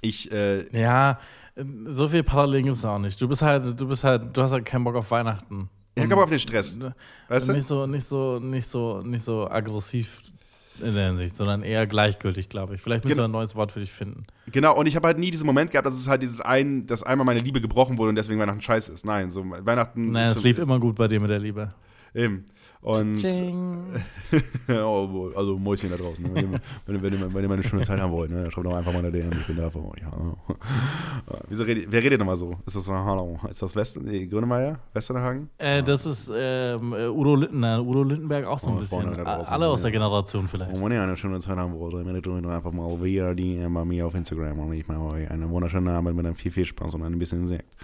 ich, äh, Ja, äh, so viel Parallelen gibt es auch nicht. Du bist halt, du bist halt, du hast halt keinen Bock auf Weihnachten. Ich hab aber auf den Stress. Weißt du? Nicht so, nicht so, nicht so, nicht so aggressiv in der Hinsicht, sondern eher gleichgültig, glaube ich. Vielleicht müssen Genau. wir ein neues Wort für dich finden. Genau, und ich habe halt nie diesen Moment gehabt, dass es halt dieses ein, dass einmal meine Liebe gebrochen wurde und deswegen Weihnachten scheiße ist. Nein, so Weihnachten. Ist es lief immer gut bei dir mit der Liebe. Eben. Und oh, also Mäuschen da draußen. Ne? Wenn, ihr, wenn, wenn, wenn ihr mal eine schöne Zeit haben wollt, ne? schreibt doch einfach mal eine DM, ich bin da für euch. Ja. Wieso redet, wer redet nochmal so? Ist das hallo? Ist das West, nee, Grönemeyer? Westernhagen? Äh, das ist ähm, äh, Udo Lindenberg, Udo Lindenberg auch so ein Oh, bisschen. draußen, Alle aus der ja. Generation vielleicht. Und wenn ihr eine schöne Zeit haben wollt, dann euch doch einfach mal via DM bei mir auf Instagram und ich mache euch einen wunderschönen Abend mit einem viel, viel Spaß und ein bisschen Sekt.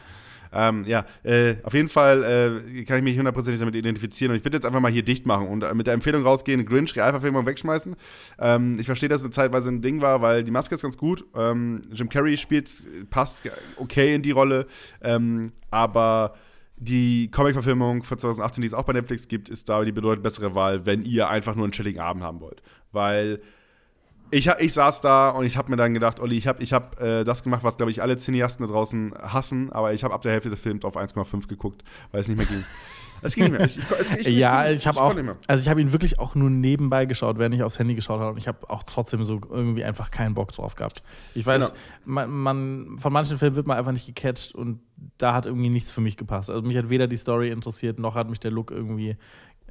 Ähm, ja, äh, auf jeden Fall äh, kann ich mich hundertprozentig damit identifizieren und ich würde jetzt einfach mal hier dicht machen und äh, mit der Empfehlung rausgehen, Grinch, Realverfilmung wegschmeißen. Ähm, ich verstehe, dass es eine Zeitweise ein Ding war, weil die Maske ist ganz gut. Ähm, Jim Carrey spielt, passt okay in die Rolle, ähm, aber die Comic-Verfilmung von 2018, die es auch bei Netflix gibt, ist da die bedeutend bessere Wahl, wenn ihr einfach nur einen chilligen Abend haben wollt. Weil ich, ich saß da und ich habe mir dann gedacht, Olli, ich habe ich hab, äh, das gemacht, was, glaube ich, alle Cineasten da draußen hassen, aber ich habe ab der Hälfte des Films auf 1,5 geguckt, weil es nicht mehr ging. Es ging nicht mehr. Ich, ich, ich, ja, ich, ich habe auch, also ich habe ihn wirklich auch nur nebenbei geschaut, während ich aufs Handy geschaut habe und ich habe auch trotzdem so irgendwie einfach keinen Bock drauf gehabt. Ich weiß, Genau. man, man, von manchen Filmen wird man einfach nicht gecatcht und da hat irgendwie nichts für mich gepasst. Also mich hat weder die Story interessiert, noch hat mich der Look irgendwie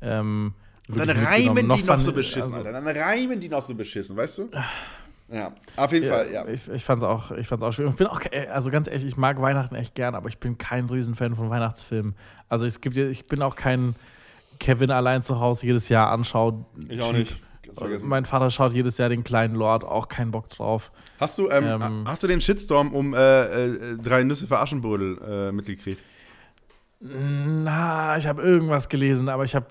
ähm, dann reimen mitgenommen, die noch so beschissen, also-. Dann reimen die noch so beschissen, weißt du? Ja, auf jeden Fall, ja. Ich, ich fand's auch, ich fand's auch schwierig. Ich bin auch, ke- also ganz ehrlich, ich mag Weihnachten echt gern, aber ich bin kein Riesenfan von Weihnachtsfilmen. Also es gibt, ja- ich bin auch kein Kevin allein zu Hause jedes Jahr anschaut. Ich auch nicht. Vergessen. Mein Vater schaut jedes Jahr den kleinen Lord, auch keinen Bock drauf. Hast du, ähm, Ähm, hast du den Shitstorm um äh, äh, drei Nüsse für Aschenbrödel äh, mitgekriegt? Na, ich habe irgendwas gelesen, aber ich habe,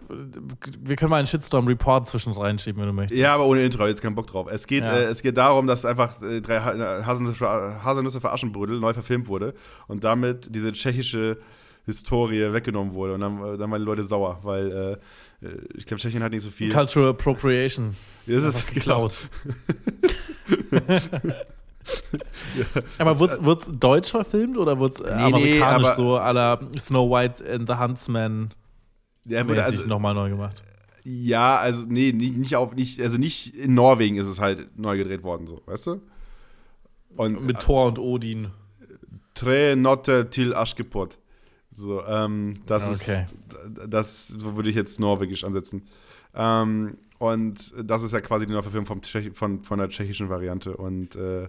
wir können mal einen Shitstorm-Report zwischen reinschieben, wenn du möchtest. Ja, aber ohne Intro, jetzt keinen Bock drauf. Es geht, Ja. äh, es geht darum, dass einfach äh, drei Ha- Haselnüsse für, Haselnüsse für Aschenbrödel neu verfilmt wurde und damit diese tschechische Historie weggenommen wurde. Und dann, äh, dann waren die Leute sauer, weil äh, äh, ich glaube, Tschechien hat nicht so viel. Cultural Appropriation. Das ist Einfach Aber wurde es deutsch verfilmt oder wurde es nee, amerikanisch aber- so la Snow White and the Huntsman Ja, wurde also, nochmal neu gemacht? ja, also nee, nicht, nicht auf, nicht, also nicht in Norwegen ist es halt neu gedreht worden, so, weißt du? Und Mit Thor und Odin. Tre Notte til Aschgepott. So, ähm, das Okay. ist, das so würde ich jetzt norwegisch ansetzen. Ähm, und das ist ja quasi die Neuverfilmung vom Tschech, von, von der tschechischen Variante. Und äh,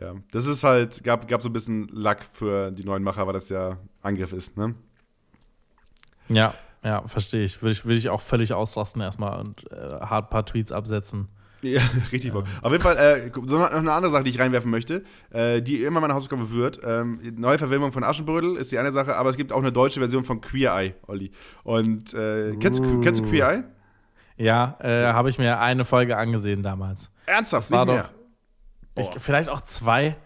ja, das ist halt, gab, gab so ein bisschen Lack für die neuen Macher, weil das ja Angriff ist, ne? Ja, ja, verstehe ich. Würde ich, würde ich auch völlig ausrasten erstmal und äh, hart paar Tweets absetzen. Ja, richtig Bock. Auf jeden Fall, äh, so noch eine andere Sache, die ich reinwerfen möchte, äh, die immer meine Hausaufgabe wird. Ähm, neue Verfilmung von Aschenbrödel ist die eine Sache, aber es gibt auch eine deutsche Version von Queer Eye, Olli. Und äh, kennst, du, kennst du Queer Eye? Ja, äh, habe ich mir eine Folge angesehen damals. Ernsthaft, war nicht doch- mehr. Ich, vielleicht auch zwei.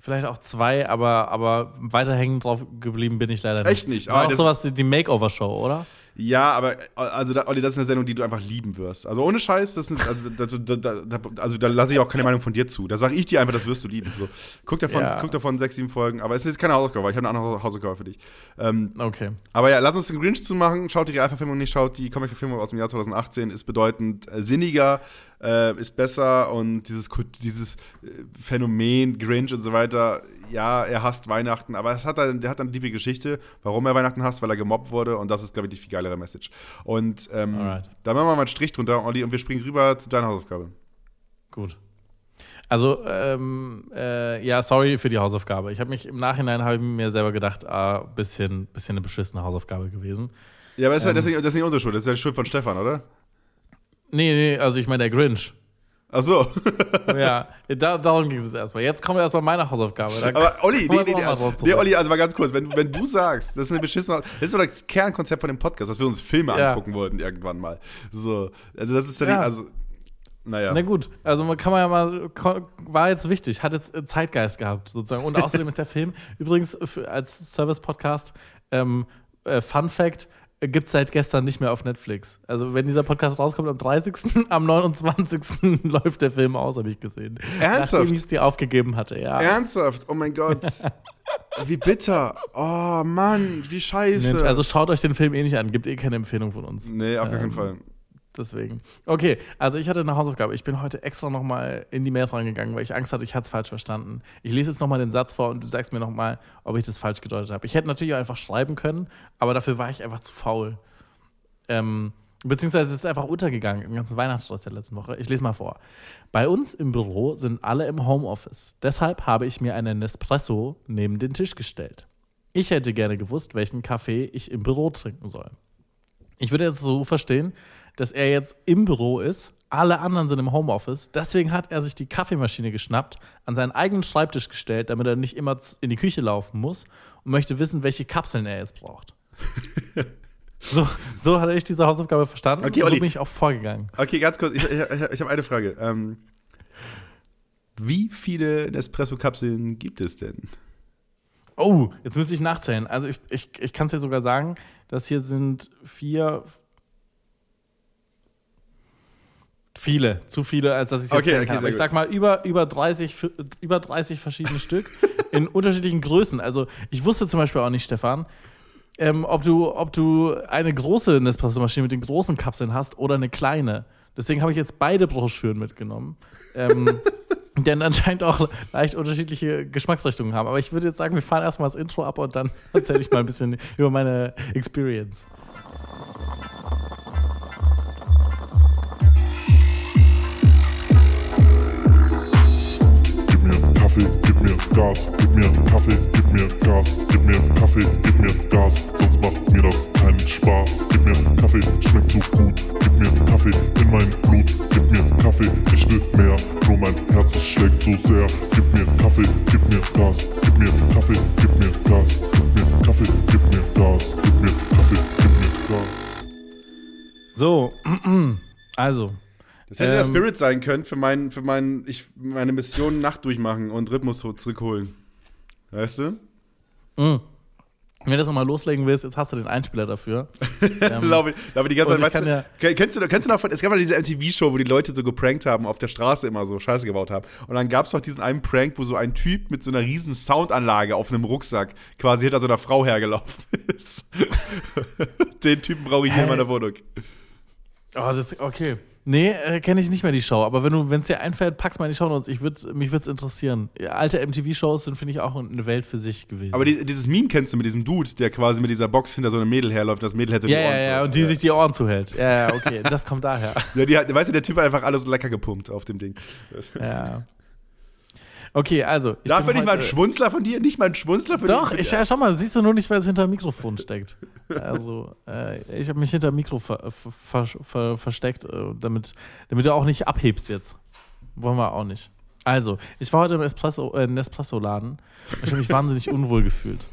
Vielleicht auch zwei, aber, aber weiter hängen drauf geblieben bin ich leider nicht. Echt nicht? Das war Ah, auch sowas wie die Makeover-Show, oder? Ja, aber also da, Olli, das ist eine Sendung, die du einfach lieben wirst. Also ohne Scheiß, das ist, also, da, da, da, also da lasse ich auch keine Meinung von dir zu. Da sage ich dir einfach, das wirst du lieben. So, guck, davon, Ja. guck davon sechs, sieben Folgen, aber es ist keine Hausaufgabe, weil ich habe eine andere Hausaufgabe für dich. Ähm, Okay. aber ja, lass uns den Grinch zumachen. Schaut die Realverfilmung nicht, schaut die Comic-Verfilmung aus dem Jahr 2018, ist bedeutend äh, sinniger, äh, ist besser und dieses, dieses äh, Phänomen Grinch und so weiter, ja, er hasst Weihnachten, aber es hat dann, der hat dann tiefe Geschichte, warum er Weihnachten hasst, weil er gemobbt wurde und das ist, glaube ich, die viel geilere Message. Und ähm, da machen wir mal einen Strich drunter, Olli, und wir springen rüber zu deiner Hausaufgabe. Gut. Also, ähm, äh, ja, sorry für die Hausaufgabe. Ich habe mich im Nachhinein habe ich mir selber gedacht, ah, bisschen, bisschen eine beschissene Hausaufgabe gewesen. Ja, aber ist ja, Ähm. das, ist nicht, das ist nicht unsere Schuld, das ist ja die Schuld von Stefan, oder? Nee, nee, also ich meine der Grinch. Ach so. ja, da, darum ging es erstmal. Jetzt kommt erstmal meine Hausaufgabe. Da Aber Olli, kommen nee, wir nee, nee, nee. Olli, also mal ganz kurz, wenn, wenn du sagst, das ist eine beschissene, das ist doch das Kernkonzept von dem Podcast, dass wir uns Filme Ja. angucken wollten irgendwann mal. So, also das ist ja, nicht, also, naja. Na gut, also man kann man ja mal, war jetzt wichtig, hat jetzt äh, Zeitgeist gehabt sozusagen. Und außerdem ist der Film übrigens als Service-Podcast, ähm, äh, Fun Fact, gibt es seit gestern nicht mehr auf Netflix. Also wenn dieser Podcast rauskommt am 30., am 29. läuft der Film aus, habe ich gesehen. Ernsthaft? Nachdem ich es dir aufgegeben hatte, ja. Ernsthaft? Oh mein Gott. wie bitter. Oh Mann, wie scheiße. Also schaut euch den Film eh nicht an, gibt eh keine Empfehlung von uns. nee, auf gar keinen ähm, Fall. Deswegen. Okay, also ich hatte eine Hausaufgabe. Ich bin heute extra nochmal in die Mail reingegangen, weil ich Angst hatte, ich hatte es falsch verstanden. Ich lese jetzt nochmal den Satz vor und du sagst mir nochmal, ob ich das falsch gedeutet habe. Ich hätte natürlich auch einfach schreiben können, aber dafür war ich einfach zu faul. Ähm, beziehungsweise es ist einfach untergegangen im ganzen Weihnachtsstress der letzten Woche. Ich lese mal vor. Bei uns im Büro sind alle im Homeoffice. Deshalb habe ich mir einen Nespresso neben den Tisch gestellt. Ich hätte gerne gewusst, welchen Kaffee ich im Büro trinken soll. Ich würde jetzt so verstehen, dass er jetzt im Büro ist, alle anderen sind im Homeoffice, deswegen hat er sich die Kaffeemaschine geschnappt, an seinen eigenen Schreibtisch gestellt, damit er nicht immer in die Küche laufen muss und möchte wissen, welche Kapseln er jetzt braucht. so, so hatte ich diese Hausaufgabe verstanden Okay, und so bin ich auch vorgegangen. Okay, ganz kurz, ich, ich, ich, ich habe eine Frage. Ähm, wie viele Nespresso-Kapseln gibt es denn? Oh, jetzt müsste ich nachzählen. Also ich, ich, ich kann es dir sogar sagen, dass hier sind vier. Viele, zu viele, als dass ich es jetzt Okay, zählen okay, kann. Ich sag mal, über, über, 30, f- über 30 verschiedene Stück in unterschiedlichen Größen. Also ich wusste zum Beispiel auch nicht, Stefan, ähm, ob, du, ob du eine große Nespresso-Maschine mit den großen Kapseln hast oder eine kleine. Deswegen habe ich jetzt beide Broschüren mitgenommen. Ähm, die dann anscheinend auch leicht unterschiedliche Geschmacksrichtungen haben. Aber ich würde jetzt sagen, wir fahren erstmal das Intro ab und dann erzähle ich mal ein bisschen über meine Experience. Kaffee, gib mir Gas, gib mir Kaffee, gib mir Gas, gib mir Kaffee, gib mir Gas, sonst macht mir das keinen Spaß. Gib mir Kaffee, schmeckt so gut, gib mir Kaffee in mein Blut, gib mir Kaffee, ich will mehr, nur mein Herz schlägt so sehr. Gib mir Kaffee, gib mir Gas, gib mir Kaffee, gib mir Gas, gib mir Kaffee, gib mir Gas, gib mir Kaffee, gib mir Gas. So, also, Das hätte der Ähm, Spirit sein können für, mein, für mein, ich, meine Mission Nacht durchmachen und Rhythmus zurückholen. Weißt du? mh. wenn du das nochmal loslegen willst, jetzt hast du den Einspieler dafür. Ähm, glaube ich, glaube die ganze Zeit, weißt du, kennst du, kennst du noch, von- es gab mal diese MTV-Show, wo die Leute so geprankt haben, auf der Straße immer so Scheiße gebaut haben. Und dann gab es doch diesen einen Prank, wo so ein Typ mit so einer riesen Soundanlage auf einem Rucksack quasi hinter so einer Frau hergelaufen ist. Den Typen brauche ich hier in meiner Wohnung. Oh, das, okay. Nee, äh, kenne ich nicht mehr die Show. Aber wenn du, wenn es dir einfällt, pack's mal in die Show Notes. Ich würd, mich würde es interessieren. Ja, alte MTV-Shows sind, finde ich, auch eine Welt für sich gewesen. Aber die, dieses Meme kennst du mit diesem Dude, der quasi mit dieser Box hinter so einem Mädel herläuft, das Mädel hätte ja, die ja, Ohren ja, zu. und die sich die Ohren zuhält. Ja, ja, okay, das kommt daher. Ja, die, weißt du, der Typ hat einfach alles lecker gepumpt auf dem Ding. Ja. Okay, also. Ich Dafür nicht mal ein Schmunzler von dir? Nicht mal ein Schmunzler von Doch, dir? ich, ja, schau mal, siehst du nur nicht, weil es hinter dem Mikrofon steckt. Also, äh, ich habe mich hinter dem Mikro ver, ver, ver, versteckt, äh, damit, damit du auch nicht abhebst jetzt. Wollen wir auch nicht. Also, ich war heute im Espresso, äh, Nespresso-Laden und ich habe mich wahnsinnig unwohl gefühlt.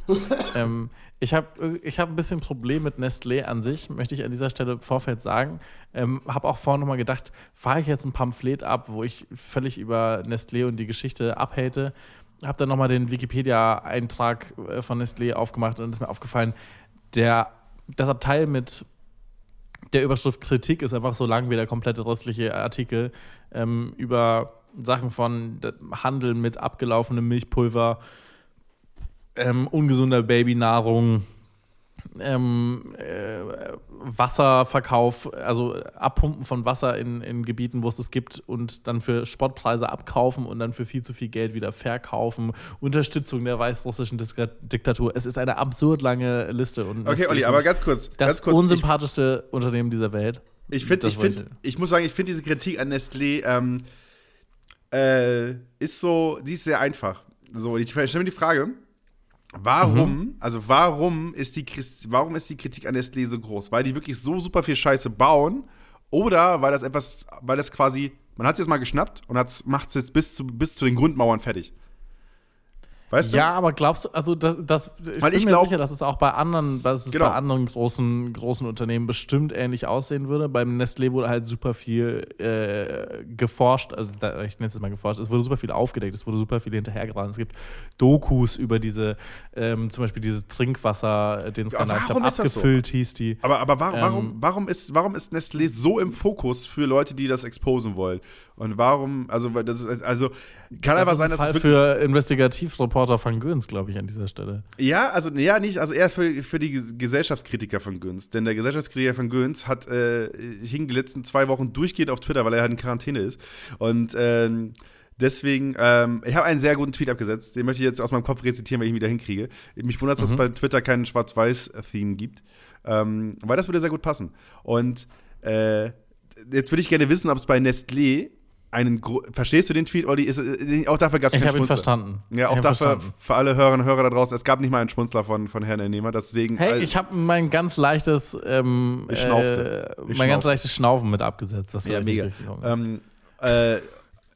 Ähm, ich habe ich hab ein bisschen Problem mit Nestlé an sich, möchte ich an dieser Stelle im Vorfeld sagen. Ähm, habe auch vorhin nochmal gedacht, fahre ich jetzt ein Pamphlet ab, wo ich völlig über Nestlé und die Geschichte abhate. Habe dann nochmal den Wikipedia-Eintrag äh, von Nestlé aufgemacht und ist mir aufgefallen, der, das Abteil mit der Überschrift Kritik ist einfach so lang wie der komplette restliche Artikel ähm, über Sachen von Handel mit abgelaufenem Milchpulver, ähm, ungesunder Babynahrung, ähm, äh, Wasserverkauf, also Abpumpen von Wasser in, in Gebieten, wo es es gibt und dann für Spottpreise abkaufen und dann für viel zu viel Geld wieder verkaufen, Unterstützung der weißrussischen Diktatur. Es ist eine absurd lange Liste. Und Okay, Olli, aber ganz kurz. das ganz kurz. Unsympathischste Unternehmen dieser Welt. ich finde, ich, find, ich muss sagen, ich finde diese Kritik an Nestlé ähm, äh, ist so, die ist sehr einfach. So, ich stelle mir die Frage, warum, Mhm. also warum ist, die, warum ist die Kritik an Nestlé so groß? Weil die wirklich so super viel Scheiße bauen oder weil das etwas, weil das quasi, man hat es jetzt mal geschnappt und macht es jetzt bis zu, bis zu den Grundmauern fertig. Weißt du? Ja, aber glaubst du, also das, das ich Weil bin ich mir glaub- sicher, dass es auch bei anderen, dass es Genau. bei anderen großen, großen Unternehmen bestimmt ähnlich aussehen würde. Beim Nestlé wurde halt super viel äh, geforscht, also da, ich nenne es mal geforscht, es wurde super viel aufgedeckt, es wurde super viel hinterhergeraten. Es gibt Dokus über diese, ähm, zum Beispiel dieses Trinkwasser, den Skandal, ich glaub, ist das so? abgefüllt hieß die. Aber, aber warum, Ähm, warum, warum, ist, warum ist Nestlé so im Fokus für Leute, die das exposen wollen? Und warum, also, das ist, also kann Das einfach ist sein, ein dass Fall es für Investigativreporter von Göns, glaube ich, an dieser Stelle. Ja, also, ja, nicht, also eher für, für die Ges- Gesellschaftskritiker von Göns. Denn der Gesellschaftskritiker von Göns hat, äh, hing die letzten zwei Wochen durchgehend auf Twitter, weil er halt in Quarantäne ist. Und, ähm, Deswegen, ähm, ich habe einen sehr guten Tweet abgesetzt. Den möchte ich jetzt aus meinem Kopf rezitieren, wenn ich ihn wieder hinkriege. Mich wundert, dass es bei Twitter keinen Schwarz-Weiß-Theme gibt. Ähm, weil das würde sehr gut passen. Und äh, jetzt würde ich gerne wissen, ob es bei Nestlé einen. Gro Verstehst du den Tweet, Olli? Ist, äh, auch dafür gab es Ich keinen habe ihn verstanden. Ja, Ich auch dafür verstanden. für alle Hörerinnen und Hörer da draußen. Es gab nicht mal einen Schmunzler von, von Herrn Ernehmer. Deswegen. Hey, also- ich habe mein ganz leichtes, ähm, Ich schnaufte. Äh, Ich mein schnaufte. ganz leichtes Schnaufen mit abgesetzt, was ja, mega. Ähm, äh,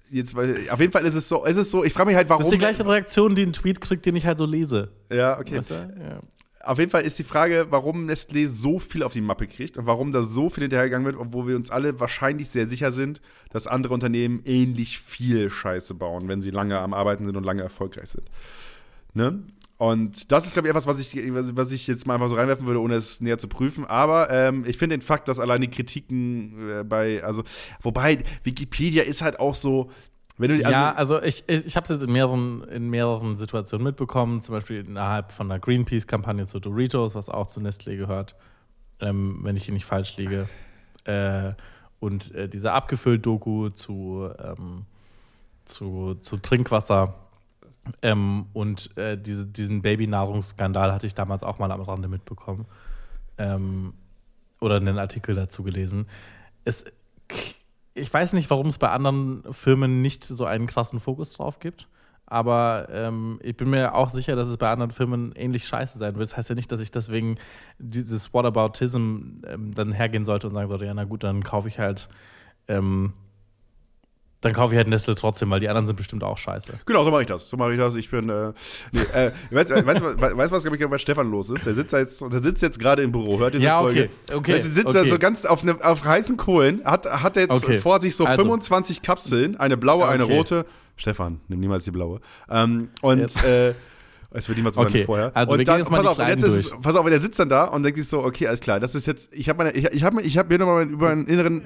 jetzt, auf jeden Fall ist es so, ist es so, ich frage mich halt, warum. das ist die gleiche Reaktion, die ein Tweet kriegt, den ich halt so lese. Ja, okay. Weißt du? Ja. Auf jeden Fall ist die Frage, warum Nestlé so viel auf die Mappe kriegt und warum da so viel hinterhergegangen wird, obwohl wir uns alle wahrscheinlich sehr sicher sind, dass andere Unternehmen ähnlich viel Scheiße bauen, wenn sie lange am Arbeiten sind und lange erfolgreich sind. Ne? Und das ist, glaube ich, etwas, was ich, was ich jetzt mal einfach so reinwerfen würde, ohne es näher zu prüfen. Aber ähm, ich finde den Fakt, dass allein die Kritiken äh, bei, also, wobei Wikipedia ist halt auch so, du, also, ja, also ich, ich, ich habe es jetzt in mehreren, in mehreren Situationen mitbekommen, zum Beispiel innerhalb von der Greenpeace-Kampagne zu Doritos, was auch zu Nestlé gehört, ähm, wenn ich hier nicht falsch liege. Äh, und äh, diese abgefüllt-Doku zu, ähm, zu, zu Trinkwasser. Ähm, und äh, diese, diesen Babynahrungsskandal hatte ich damals auch mal am Rande mitbekommen. Ähm, oder einen Artikel dazu gelesen. Es, ich weiß nicht, warum es bei anderen Firmen nicht so einen krassen Fokus drauf gibt. Aber ähm, ich bin mir auch sicher, dass es bei anderen Firmen ähnlich scheiße sein wird. Das heißt ja nicht, dass ich deswegen dieses Whataboutism ähm, dann hergehen sollte und sagen sollte, ja, na gut, dann kaufe ich halt, ähm, dann kaufe ich halt Nestle trotzdem, weil die anderen sind bestimmt auch scheiße. Genau, so mache ich das. So mache ich das. Ich bin, äh, nee, äh, weißt du, du, was- weißt, du, was, glaube ich, bei Stefan los ist? Der sitzt, da jetzt, der sitzt jetzt gerade im Büro, hört diese Ja, Folge. okay, okay, Weißt sitzt da okay. so ganz auf, ne, auf heißen Kohlen, hat, hat jetzt Okay, vor sich so also. 25 Kapseln, eine blaue, eine Okay. rote. Stefan, nimm niemals die blaue. Ähm, und, äh, Es wird niemand so sein Okay, wie vorher. also wir und dann, gehen jetzt mal pass die auf, jetzt ist pass auf, der sitzt dann da und denkt sich so, okay, alles klar, das ist jetzt, ich habe meine, ich, ich habe ich hab hier nochmal über einen inneren,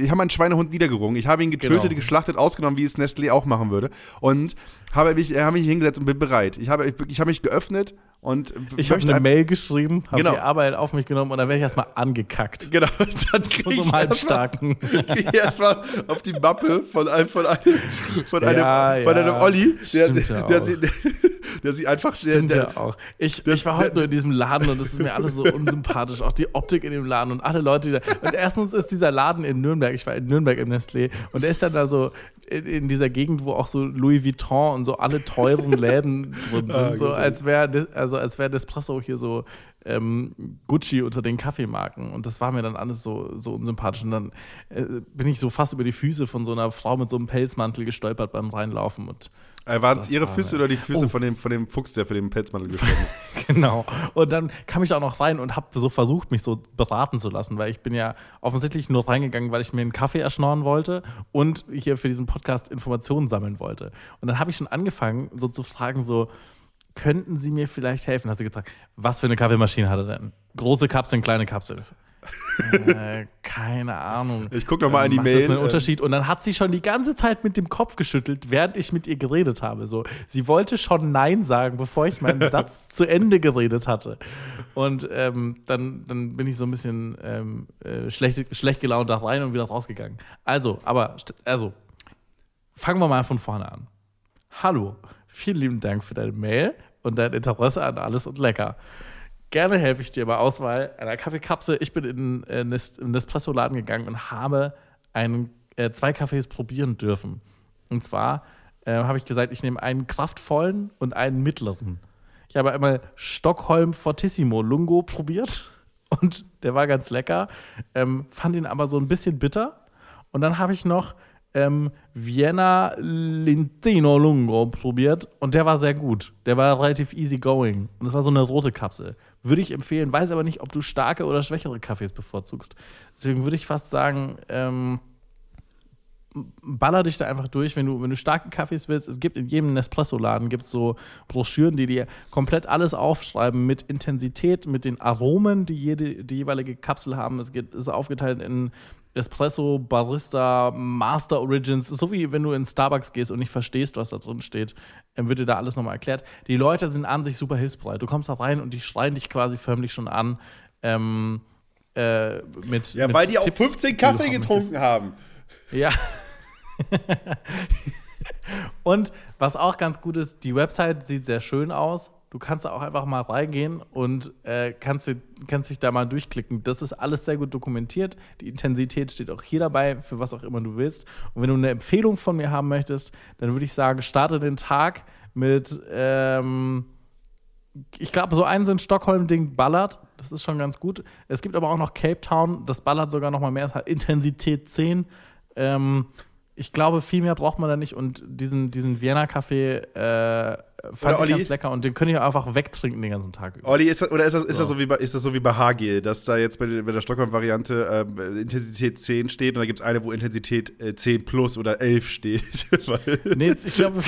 äh, ich habe meinen Schweinehund niedergerungen. Ich habe ihn getötet, Genau. geschlachtet, ausgenommen, wie es Nestlé auch machen würde. Und habe mich, habe mich hingesetzt und bin bereit. Ich habe, ich, ich habe mich geöffnet und Ich habe eine Mail geschrieben, habe Genau. die Arbeit auf mich genommen und dann werde ich erstmal angekackt. Genau, dann kriege ich einem erstmal ich erstmal auf die Mappe von einem, von einem, von einem, Ja, von einem ja. Olli, der, der, der, sie, der, der sie einfach, Stimmt der, ja auch. Ich, ich war heute nur in diesem Laden und es ist mir alles so unsympathisch. Auch die Optik in dem Laden und alle Leute, die da. Und erstens ist dieser Laden in Nürnberg, ich war in Nürnberg im Nestlé und der ist dann da so in, in dieser Gegend, wo auch so Louis Vuitton und so alle teuren Läden drin sind. Ah, so als wäre also als wäre Nespresso hier so ähm, Gucci unter den Kaffeemarken. Und das war mir dann alles so, so unsympathisch. Und dann äh, bin ich so fast über die Füße von so einer Frau mit so einem Pelzmantel gestolpert beim Reinlaufen. Und äh, waren es ihre Füße oder die Füße Oh. von, dem, von dem Fuchs, der für den Pelzmantel gestorben ist? Genau. Und dann kam ich auch noch rein und habe so versucht, mich so beraten zu lassen, weil ich bin ja offensichtlich nur reingegangen, weil ich mir einen Kaffee erschnorren wollte und hier für diesen Podcast Informationen sammeln wollte. Und dann habe ich schon angefangen, so zu fragen, so, könnten Sie mir vielleicht helfen? Hat sie gefragt, was für eine Kaffeemaschine hat er denn? Große Kapseln, kleine Kapseln. Äh, keine Ahnung. Ich guck noch mal in die Mail, Das einen ähm. Unterschied? Und dann hat sie schon die ganze Zeit mit dem Kopf geschüttelt, während ich mit ihr geredet habe. So, sie wollte schon Nein sagen, bevor ich meinen Satz zu Ende geredet hatte. Und ähm, dann, dann bin ich so ein bisschen ähm, äh, schlecht, schlecht gelaunt da rein und wieder rausgegangen. Also, aber, also, fangen wir mal von vorne an. Hallo, vielen lieben Dank für deine Mail und dein Interesse an alles und lecker. Gerne helfe ich dir bei Auswahl einer Kaffeekapsel. Ich bin in äh, Nes- in Nespresso-Laden gegangen und habe einen, äh, zwei Kaffees probieren dürfen. Und zwar äh, habe ich gesagt, ich nehme einen kraftvollen und einen mittleren. Ich habe einmal Stockholm Fortissimo Lungo probiert und der war ganz lecker, ähm, fand ihn aber so ein bisschen bitter. Und dann habe ich noch ähm, Vienna Lintino Lungo probiert und der war sehr gut. Der war relativ easy going. Und das war so eine rote Kapsel. Würde ich empfehlen, weiß aber nicht, ob du starke oder schwächere Kaffees bevorzugst. Deswegen würde ich fast sagen, ähm, baller dich da einfach durch, wenn du, wenn du starke Kaffees willst. Es gibt in jedem Nespresso-Laden gibt's so Broschüren, die dir komplett alles aufschreiben mit Intensität, mit den Aromen, die jede, die jeweilige Kapsel haben. Es ist aufgeteilt in Espresso, Barista, Master Origins, so wie wenn du in Starbucks gehst und nicht verstehst, was da drin steht, dann wird dir da alles nochmal erklärt. Die Leute sind an sich super hilfsbereit. Du kommst da rein und die schreien dich quasi förmlich schon an. Ähm, äh, mit, Ja, mit weil die auch Tipps, 15 die du Kaffee haben getrunken haben. ja. und was auch ganz gut ist, die Website sieht sehr schön aus. Du kannst da auch einfach mal reingehen und äh, kannst, kannst dich da mal durchklicken. Das ist alles sehr gut dokumentiert. Die Intensität steht auch hier dabei, für was auch immer du willst. Und wenn du eine Empfehlung von mir haben möchtest, dann würde ich sagen, starte den Tag mit, ähm, ich glaube, so ein so ein Stockholm-Ding ballert. Das ist schon ganz gut. Es gibt aber auch noch Cape Town, das ballert sogar noch mal mehr. Intensität 10. Ähm, ich glaube, viel mehr braucht man da nicht. Und diesen, diesen Vienna-Kaffee äh, fand Oder Olli? ich ganz lecker. Und den könnt ihr einfach wegtrinken den ganzen Tag über. Olli, ist das, oder ist das, ist, das So. so wie bei, ist das so wie bei Hagel, dass da jetzt bei, der- bei der Stockholm-Variante ähm, Intensität 10 steht und da gibt es eine, wo Intensität äh, 10 plus oder 11 steht? Nee, ich glaube.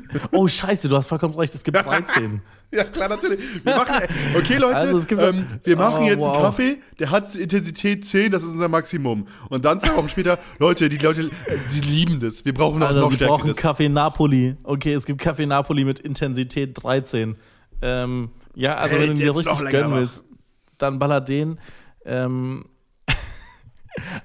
oh, Scheiße, du hast vollkommen recht. Es gibt 13. ja, klar, natürlich. Wir machen, okay, Leute, Also, gibt- ähm, wir machen Oh, jetzt einen wow. Kaffee, der hat Intensität 10, das ist unser Maximum. Und dann zwei Wochen später, Leute, die Leute, äh, die lieben das. Wir brauchen Also, noch wir brauchen Stärkeres. Kaffee Napoli. Okay, es gibt Kaffee Napoli mit Intensität 13. Ähm, ja, also wenn du dir richtig gönnen willst, dann baller den. Ähm,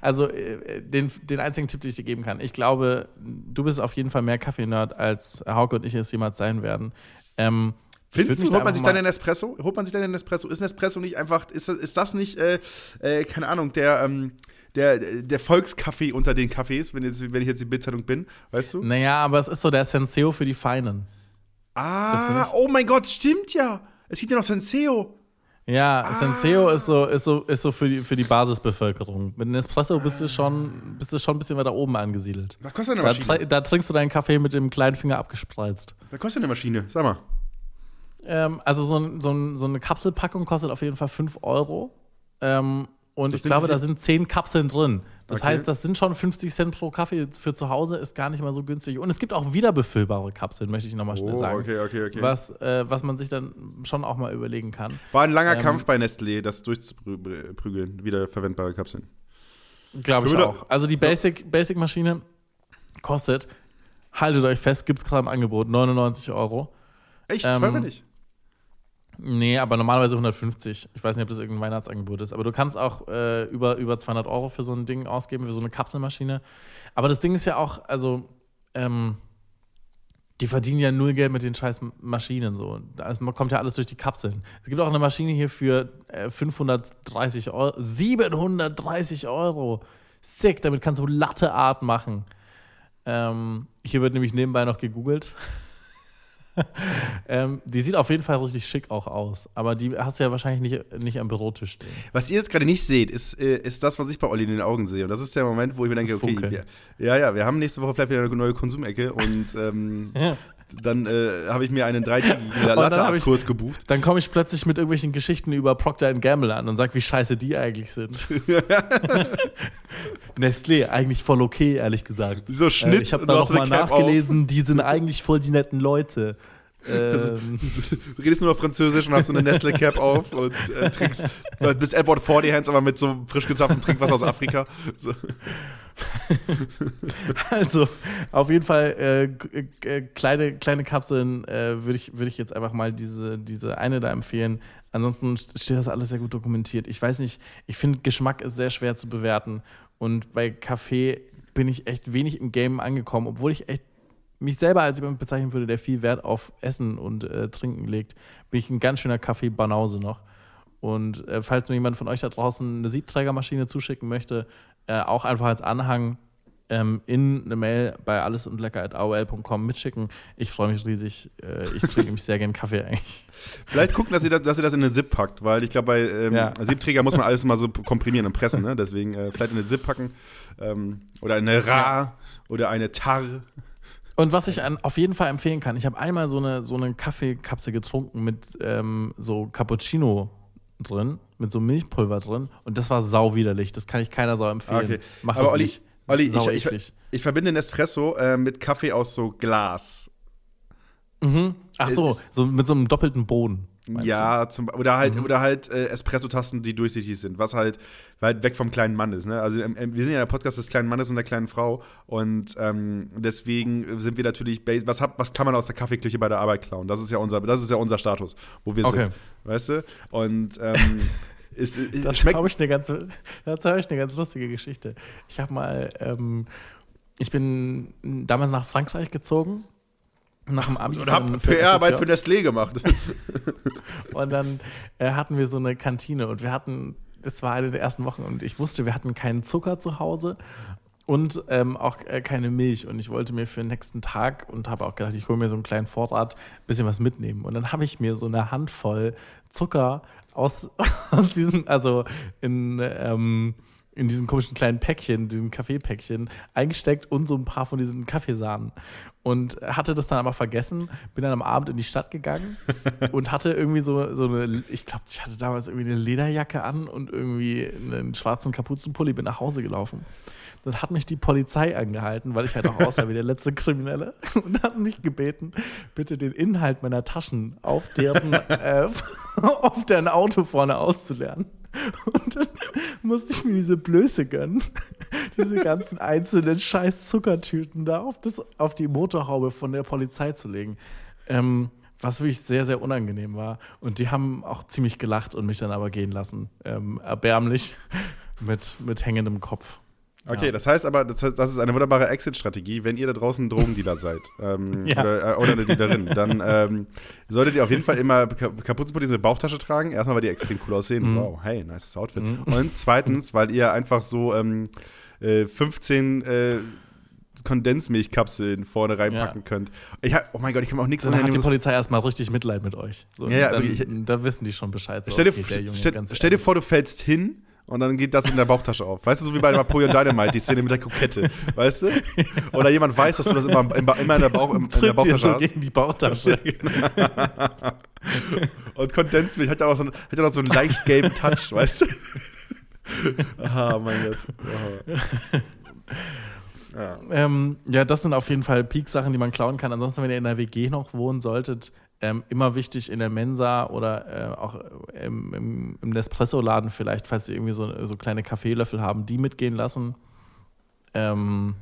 also äh, den, den einzigen Tipp, den ich dir geben kann. Ich glaube, du bist auf jeden Fall mehr Kaffee-Nerd, als Hauke und ich es jemals sein werden. Ähm, Findest du, holt man sich dann einen Espresso? Holt man sich dann einen Espresso? Ist ein Espresso nicht einfach, ist das, ist das nicht, äh, äh, keine Ahnung, der, ähm, der, der Volkskaffee unter den Kaffees, wenn, jetzt, wenn ich jetzt die Bildzeitung bin, weißt du? Naja, aber es ist so der Senseo für die Feinen. Ah, oh mein Gott, stimmt ja. Es gibt ja noch Senseo. Ja, Ah. Senseo ist so, ist so, ist so für, die, für die Basisbevölkerung. Mit einem Espresso bist du schon, bist du schon ein bisschen weiter oben angesiedelt. Was kostet eine Da, Maschine? tri- da trinkst du deinen Kaffee mit dem kleinen Finger abgespreizt. Was kostet eine Maschine? Sag mal. Ähm, also so, ein, so, ein, so eine Kapselpackung kostet auf jeden Fall 5 Euro. Ähm, Und Das ich glaube, da sind 10 Kapseln drin. Das Okay. heißt, das sind schon 50 Cent pro Kaffee für zu Hause, ist gar nicht mal so günstig. Und es gibt auch wiederbefüllbare Kapseln, möchte ich nochmal schnell Oh, sagen. okay, okay, okay. Was, äh, was man sich dann schon auch mal überlegen kann. War ein langer Ähm, Kampf bei Nestlé, das durchzuprügeln, wieder verwendbare Kapseln. Glaube ich auch. Also die Basic- Basic-Maschine kostet, haltet euch fest, gibt es gerade im Angebot, 99 Euro. Echt, Ähm, teurer nicht. Nee, aber normalerweise 150. Ich weiß nicht, ob das irgendein Weihnachtsangebot ist. Aber du kannst auch äh, über, über 200 Euro für so ein Ding ausgeben, für so eine Kapselmaschine. Aber das Ding ist ja auch, also, ähm, die verdienen ja null Geld mit den scheiß Maschinen. So. Also, man kommt ja alles durch die Kapseln. Es gibt auch eine Maschine hier für äh, 530 Euro. 730 Euro. Sick, damit kannst du Latte Art machen. Ähm, hier wird nämlich nebenbei noch gegoogelt. ähm, die sieht auf jeden Fall richtig schick auch aus. Aber die hast du ja wahrscheinlich nicht, nicht am Bürotisch stehen. Was ihr jetzt gerade nicht seht, ist, äh, ist das, was ich bei Olli in den Augen sehe. Und das ist der Moment, wo ich mir denke, okay, wir, ja, ja, wir haben nächste Woche vielleicht wieder eine neue Konsumecke und ähm, dann äh, habe ich mir einen dreitägigen Latte-Art-Kurs gebucht. Dann komme ich plötzlich mit irgendwelchen Geschichten über Procter Gamble an und sag, wie scheiße die eigentlich sind. Nestlé, eigentlich voll okay, ehrlich gesagt. So Schnitt, Äh, ich habe da nochmal Cap auf. nachgelesen, die sind eigentlich voll die netten Leute. Ähm, Du redest nur noch Französisch und hast so eine Nestle-Cap auf und äh, trinkst, bist Edward for the Hands, aber mit so frisch gezapftem Trinkwasser aus Afrika. So. Also, auf jeden Fall äh, g- äh, kleine, kleine Kapseln äh, würde ich, würd ich jetzt einfach mal diese, diese eine da empfehlen. Ansonsten st- steht das alles sehr gut dokumentiert. Ich weiß nicht, ich finde, Geschmack ist sehr schwer zu bewerten. Und bei Kaffee bin ich echt wenig im Game angekommen, obwohl ich echt mich selber als jemand bezeichnen würde, der viel Wert auf Essen und äh, Trinken legt, bin ich ein ganz schöner Kaffee-Banause noch. Und äh, falls mir jemand von euch da draußen eine Siebträgermaschine zuschicken möchte, äh, auch einfach als Anhang ähm, in eine Mail bei alles und lecker.aol.com mitschicken. Ich freue mich riesig. Äh, ich trinke nämlich sehr gern Kaffee eigentlich. Vielleicht gucken, dass ihr das, dass ihr das in eine Zip packt, weil ich glaube, bei ähm, Ja. Siebträger muss man alles mal so komprimieren und pressen, ne? Deswegen äh, vielleicht in eine Zip packen ähm, oder eine Ra oder eine Tar. Und was ich an, auf jeden Fall empfehlen kann, ich habe einmal so eine, so eine Kaffeekapsel getrunken mit ähm, so Cappuccino drin, mit so Milchpulver drin und das war sau widerlich. Das kann ich keiner sau empfehlen. Okay. Mach Aber das Olli, nicht. Olli sau ich, ich, ich verbinde Nespresso äh, mit Kaffee aus so Glas. Mhm. Ach so, Ist- so mit so einem doppelten Boden. Ja, zum, oder halt, Mhm. oder halt äh, Espresso-Tasten, die durchsichtig sind, was halt weit weg vom kleinen Mann ist. Ne? Also ähm, ähm, wir sind ja der Podcast des kleinen Mannes und der kleinen Frau und ähm, deswegen sind wir natürlich, was, hab, was kann man aus der Kaffeeküche bei der Arbeit klauen? Das ist ja unser, das ist ja unser Status, wo wir Okay. sind. Weißt du? Und ähm, es, es, Dazu habe ich, eine ganz- dazu hab ich eine ganz lustige Geschichte. Ich habe mal, ähm, ich bin damals nach Frankreich gezogen, nach dem Abi. Und hab PR-Arbeit für Nestlé gemacht. Und dann äh, hatten wir so eine Kantine und wir hatten, das war eine der ersten Wochen und ich wusste, wir hatten keinen Zucker zu Hause und ähm, auch äh, keine Milch. Und ich wollte mir für den nächsten Tag und habe auch gedacht, ich hole mir so einen kleinen Vorrat, ein bisschen was mitnehmen. Und dann habe ich mir so eine Handvoll Zucker aus, aus diesem, also in, ähm, in diesen komischen kleinen Päckchen, diesen Kaffeepäckchen eingesteckt und so ein paar von diesen Kaffeesahnen. Und hatte das dann aber vergessen, bin dann am Abend in die Stadt gegangen und hatte irgendwie so, so eine, ich glaube, ich hatte damals irgendwie eine Lederjacke an und irgendwie einen schwarzen Kapuzenpulli, bin nach Hause gelaufen. Dann hat mich die Polizei angehalten, weil ich halt auch aussah wie der letzte Kriminelle und hat mich gebeten, bitte den Inhalt meiner Taschen auf deren, äh, auf deren Auto vorne auszulernen. Und dann musste ich mir diese Blöße gönnen, diese ganzen einzelnen scheiß Zuckertüten da auf, das, auf die Motorhaube von der Polizei zu legen. Ähm, was wirklich sehr, sehr unangenehm war. Und die haben auch ziemlich gelacht und mich dann aber gehen lassen. Ähm, erbärmlich mit, mit hängendem Kopf. Okay, Ja. das heißt aber, das, heißt, das ist eine wunderbare Exit-Strategie. Wenn ihr da draußen ein Drogendealer seid ähm, Ja. oder, äh, oder eine Dealerin, dann ähm, solltet ihr auf jeden Fall immer Ka- Kapuzenpullis mit Bauchtasche tragen. Erstmal, weil die extrem cool aussehen. Mhm. Wow, hey, nice Outfit. Und zweitens, weil ihr einfach so ähm, äh, 15 äh, Kondensmilchkapseln vorne reinpacken Ja. könnt. Ich hab, oh mein Gott, ich kann mir auch nichts Dann hat die Polizei erstmal richtig Mitleid mit euch. So, Ja, ja, dann, wirklich. da wissen die schon Bescheid. So, Stell dir, okay, stell, stell dir vor, du fällst hin und dann geht das in der Bauchtasche auf. Weißt du, so wie bei Napoleon Dynamite, die Szene mit der Kokette. Weißt du? Oder jemand weiß, dass du das immer, immer, immer in der, Bauch, in der Tritt dir Bauchtasche so hast. gegen die Bauchtasche. Und Kondensmilch hat ja auch so, einen- hat ja noch so einen leicht gelben Touch, weißt du? Ah, mein Gott. Aha. Ja. Ähm, ja, das sind auf jeden Fall Peak-Sachen, die man klauen kann. Ansonsten, wenn ihr in der WG noch wohnen solltet, ähm, immer wichtig in der Mensa oder äh, auch im, im, im Nespresso-Laden vielleicht, falls sie irgendwie so, so kleine Kaffeelöffel haben, die mitgehen lassen. Ähm,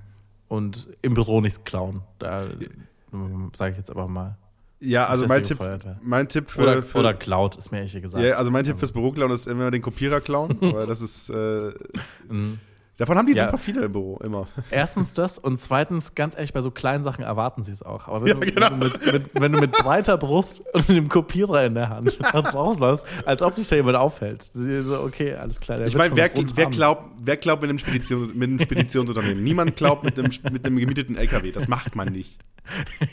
und im Büro nichts klauen. Da sage ich jetzt aber mal. Ja, also mein Tipp, mein Tipp für, Oder, für oder klaut, ist mir echt gesagt. ja, also mein Tipp fürs Büroklauen ist immer den Kopierer klauen, weil das ist äh, Mhm. Davon haben die Ja. super viele im Büro immer. Erstens das und zweitens, ganz ehrlich, bei so kleinen Sachen erwarten sie es auch. Aber wenn, Ja, du, genau. wenn, du mit, mit, wenn du mit breiter Brust und dem Kopierer in der Hand rausläufst, als ob dich da jemand auffällt. Sie so, okay, alles klar. der Ich meine, wer, wer glaubt, wer glaubt mit einem, Spedition, mit einem Speditionsunternehmen? Niemand glaubt mit einem, mit einem gemieteten LKW. Das macht man nicht.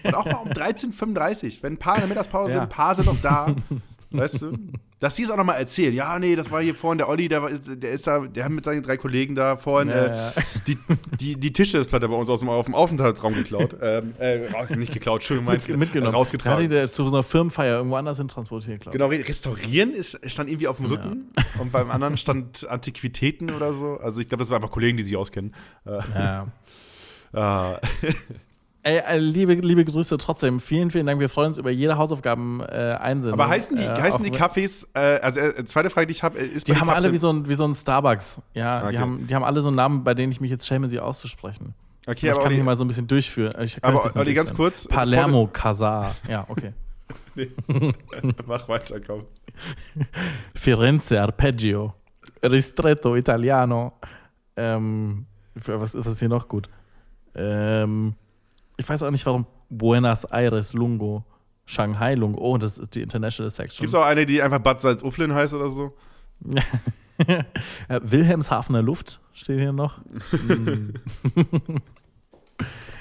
Und auch mal um 13.35 Uhr, wenn ein paar in der Mittagspause Ja. sind, ein paar sind noch da. Weißt du? Dass die es auch noch mal erzählen. Ja, nee, das war hier vorhin der Olli, der, der ist da, der hat mit seinen drei Kollegen da vorhin Ja, äh, ja. Die, die, die Tischplatte bei uns aus dem, auf dem Aufenthaltsraum geklaut. ähm, äh, raus, nicht geklaut, Entschuldigung, Mit, mein- mitgenommen. Rausgetragen. Hat die der zu so einer Firmenfeier irgendwo anders hin transportiert, glaube ich. Genau, restaurieren ist, stand irgendwie auf dem Rücken und beim anderen stand Antiquitäten oder so. Also ich glaube, das waren einfach Kollegen, die sich auskennen. Äh, Ja. Ey, äh, liebe, liebe Grüße trotzdem. Vielen, vielen Dank. Wir freuen uns über jede Hausaufgaben äh, aber heißen die, äh, heißen die Cafés, äh, also äh, zweite Frage, die ich habe, ist Die haben den alle wie so, ein, wie so ein Starbucks. Ja, Okay. die, haben, die haben alle so Namen, bei denen ich mich jetzt schäme, sie auszusprechen. Okay, ich aber kann Olli, hier mal so ein bisschen durchführen. Ich aber bisschen Olli, ganz kurz. Palermo Casar. Ja, okay. du- Mach weiter, komm. Firenze Arpeggio. Ristretto Italiano. Ähm, was, was ist hier noch gut? Ähm, ich weiß auch nicht, warum Buenos Aires Lungo. Shanghai Lungo. Oh, das ist die International Section. Gibt es auch eine, die einfach Bad Salzuflen heißt oder so? Äh, Wilhelmshavener Luft steht hier noch.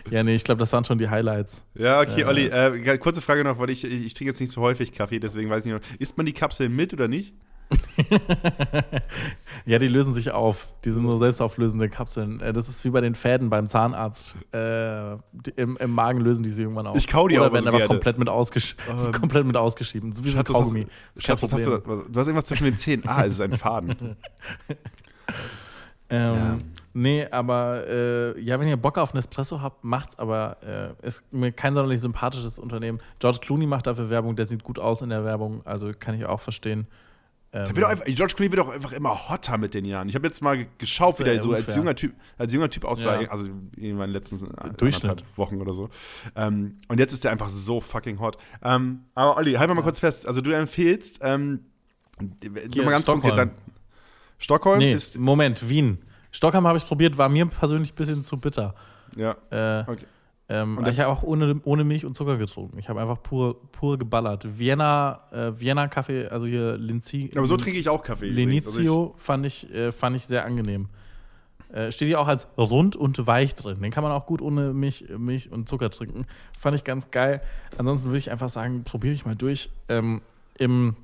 Ja, nee, ich glaube, das waren schon die Highlights. Ja, okay, Äh. Olli, äh, kurze Frage noch, weil ich, ich, ich trinke jetzt nicht so häufig Kaffee, deswegen weiß ich nicht. Isst man die Kapsel mit oder nicht? Ja, die lösen sich auf. Die sind so selbstauflösende Kapseln. Äh, Das ist wie bei den Fäden beim Zahnarzt. Äh, im, Im Magen lösen die sich irgendwann auf. Ich kau die Oder auch werden aber komplett mit, ausgesch komplett mit ausgeschieden. So wie ein Schatz, was hast, Kaugummi. du, Schatz, was hast du, du hast irgendwas zwischen den Zähnen. Ah, es ist ein Faden. Ähm, Ja. Nee, aber äh, ja, wenn ihr Bock auf Nespresso habt, macht's, aber äh, ist mir kein sonderlich sympathisches Unternehmen. George Clooney macht dafür Werbung, der sieht gut aus in der Werbung, also kann ich auch verstehen. Ähm, wird einfach, George Clooney wird auch einfach immer hotter mit den Jahren. Ich habe jetzt mal geschaut, wie der ja so als junger Typ, als junger Typ aussah, Ja. also irgendwann letztens Durchschnitt. anderthalb Wochen oder so. Ähm, und jetzt ist der einfach so fucking hot. Ähm, aber Olli, halt mal kurz fest. Also du empfehlst, ähm, Hier, mal ganz Stockholm. konkret, dann Stockholm nee, ist, Moment, Wien. Stockholm habe ich probiert, war mir persönlich ein bisschen zu bitter. ja, Äh, okay. Ähm, Und ich habe auch ohne, ohne Milch und Zucker getrunken. Ich habe einfach pur, pur geballert. Vienna, äh, Vienna Kaffee, also hier Linzi, Aber so trinke ich auch Kaffee. Also Lenizio fand, ich, äh, fand ich sehr angenehm. Äh, steht hier auch als rund und weich drin. Den kann man auch gut ohne Milch, Milch und Zucker trinken. Fand ich ganz geil. Ansonsten würde ich einfach sagen, probiere ich mal durch. Ähm, Im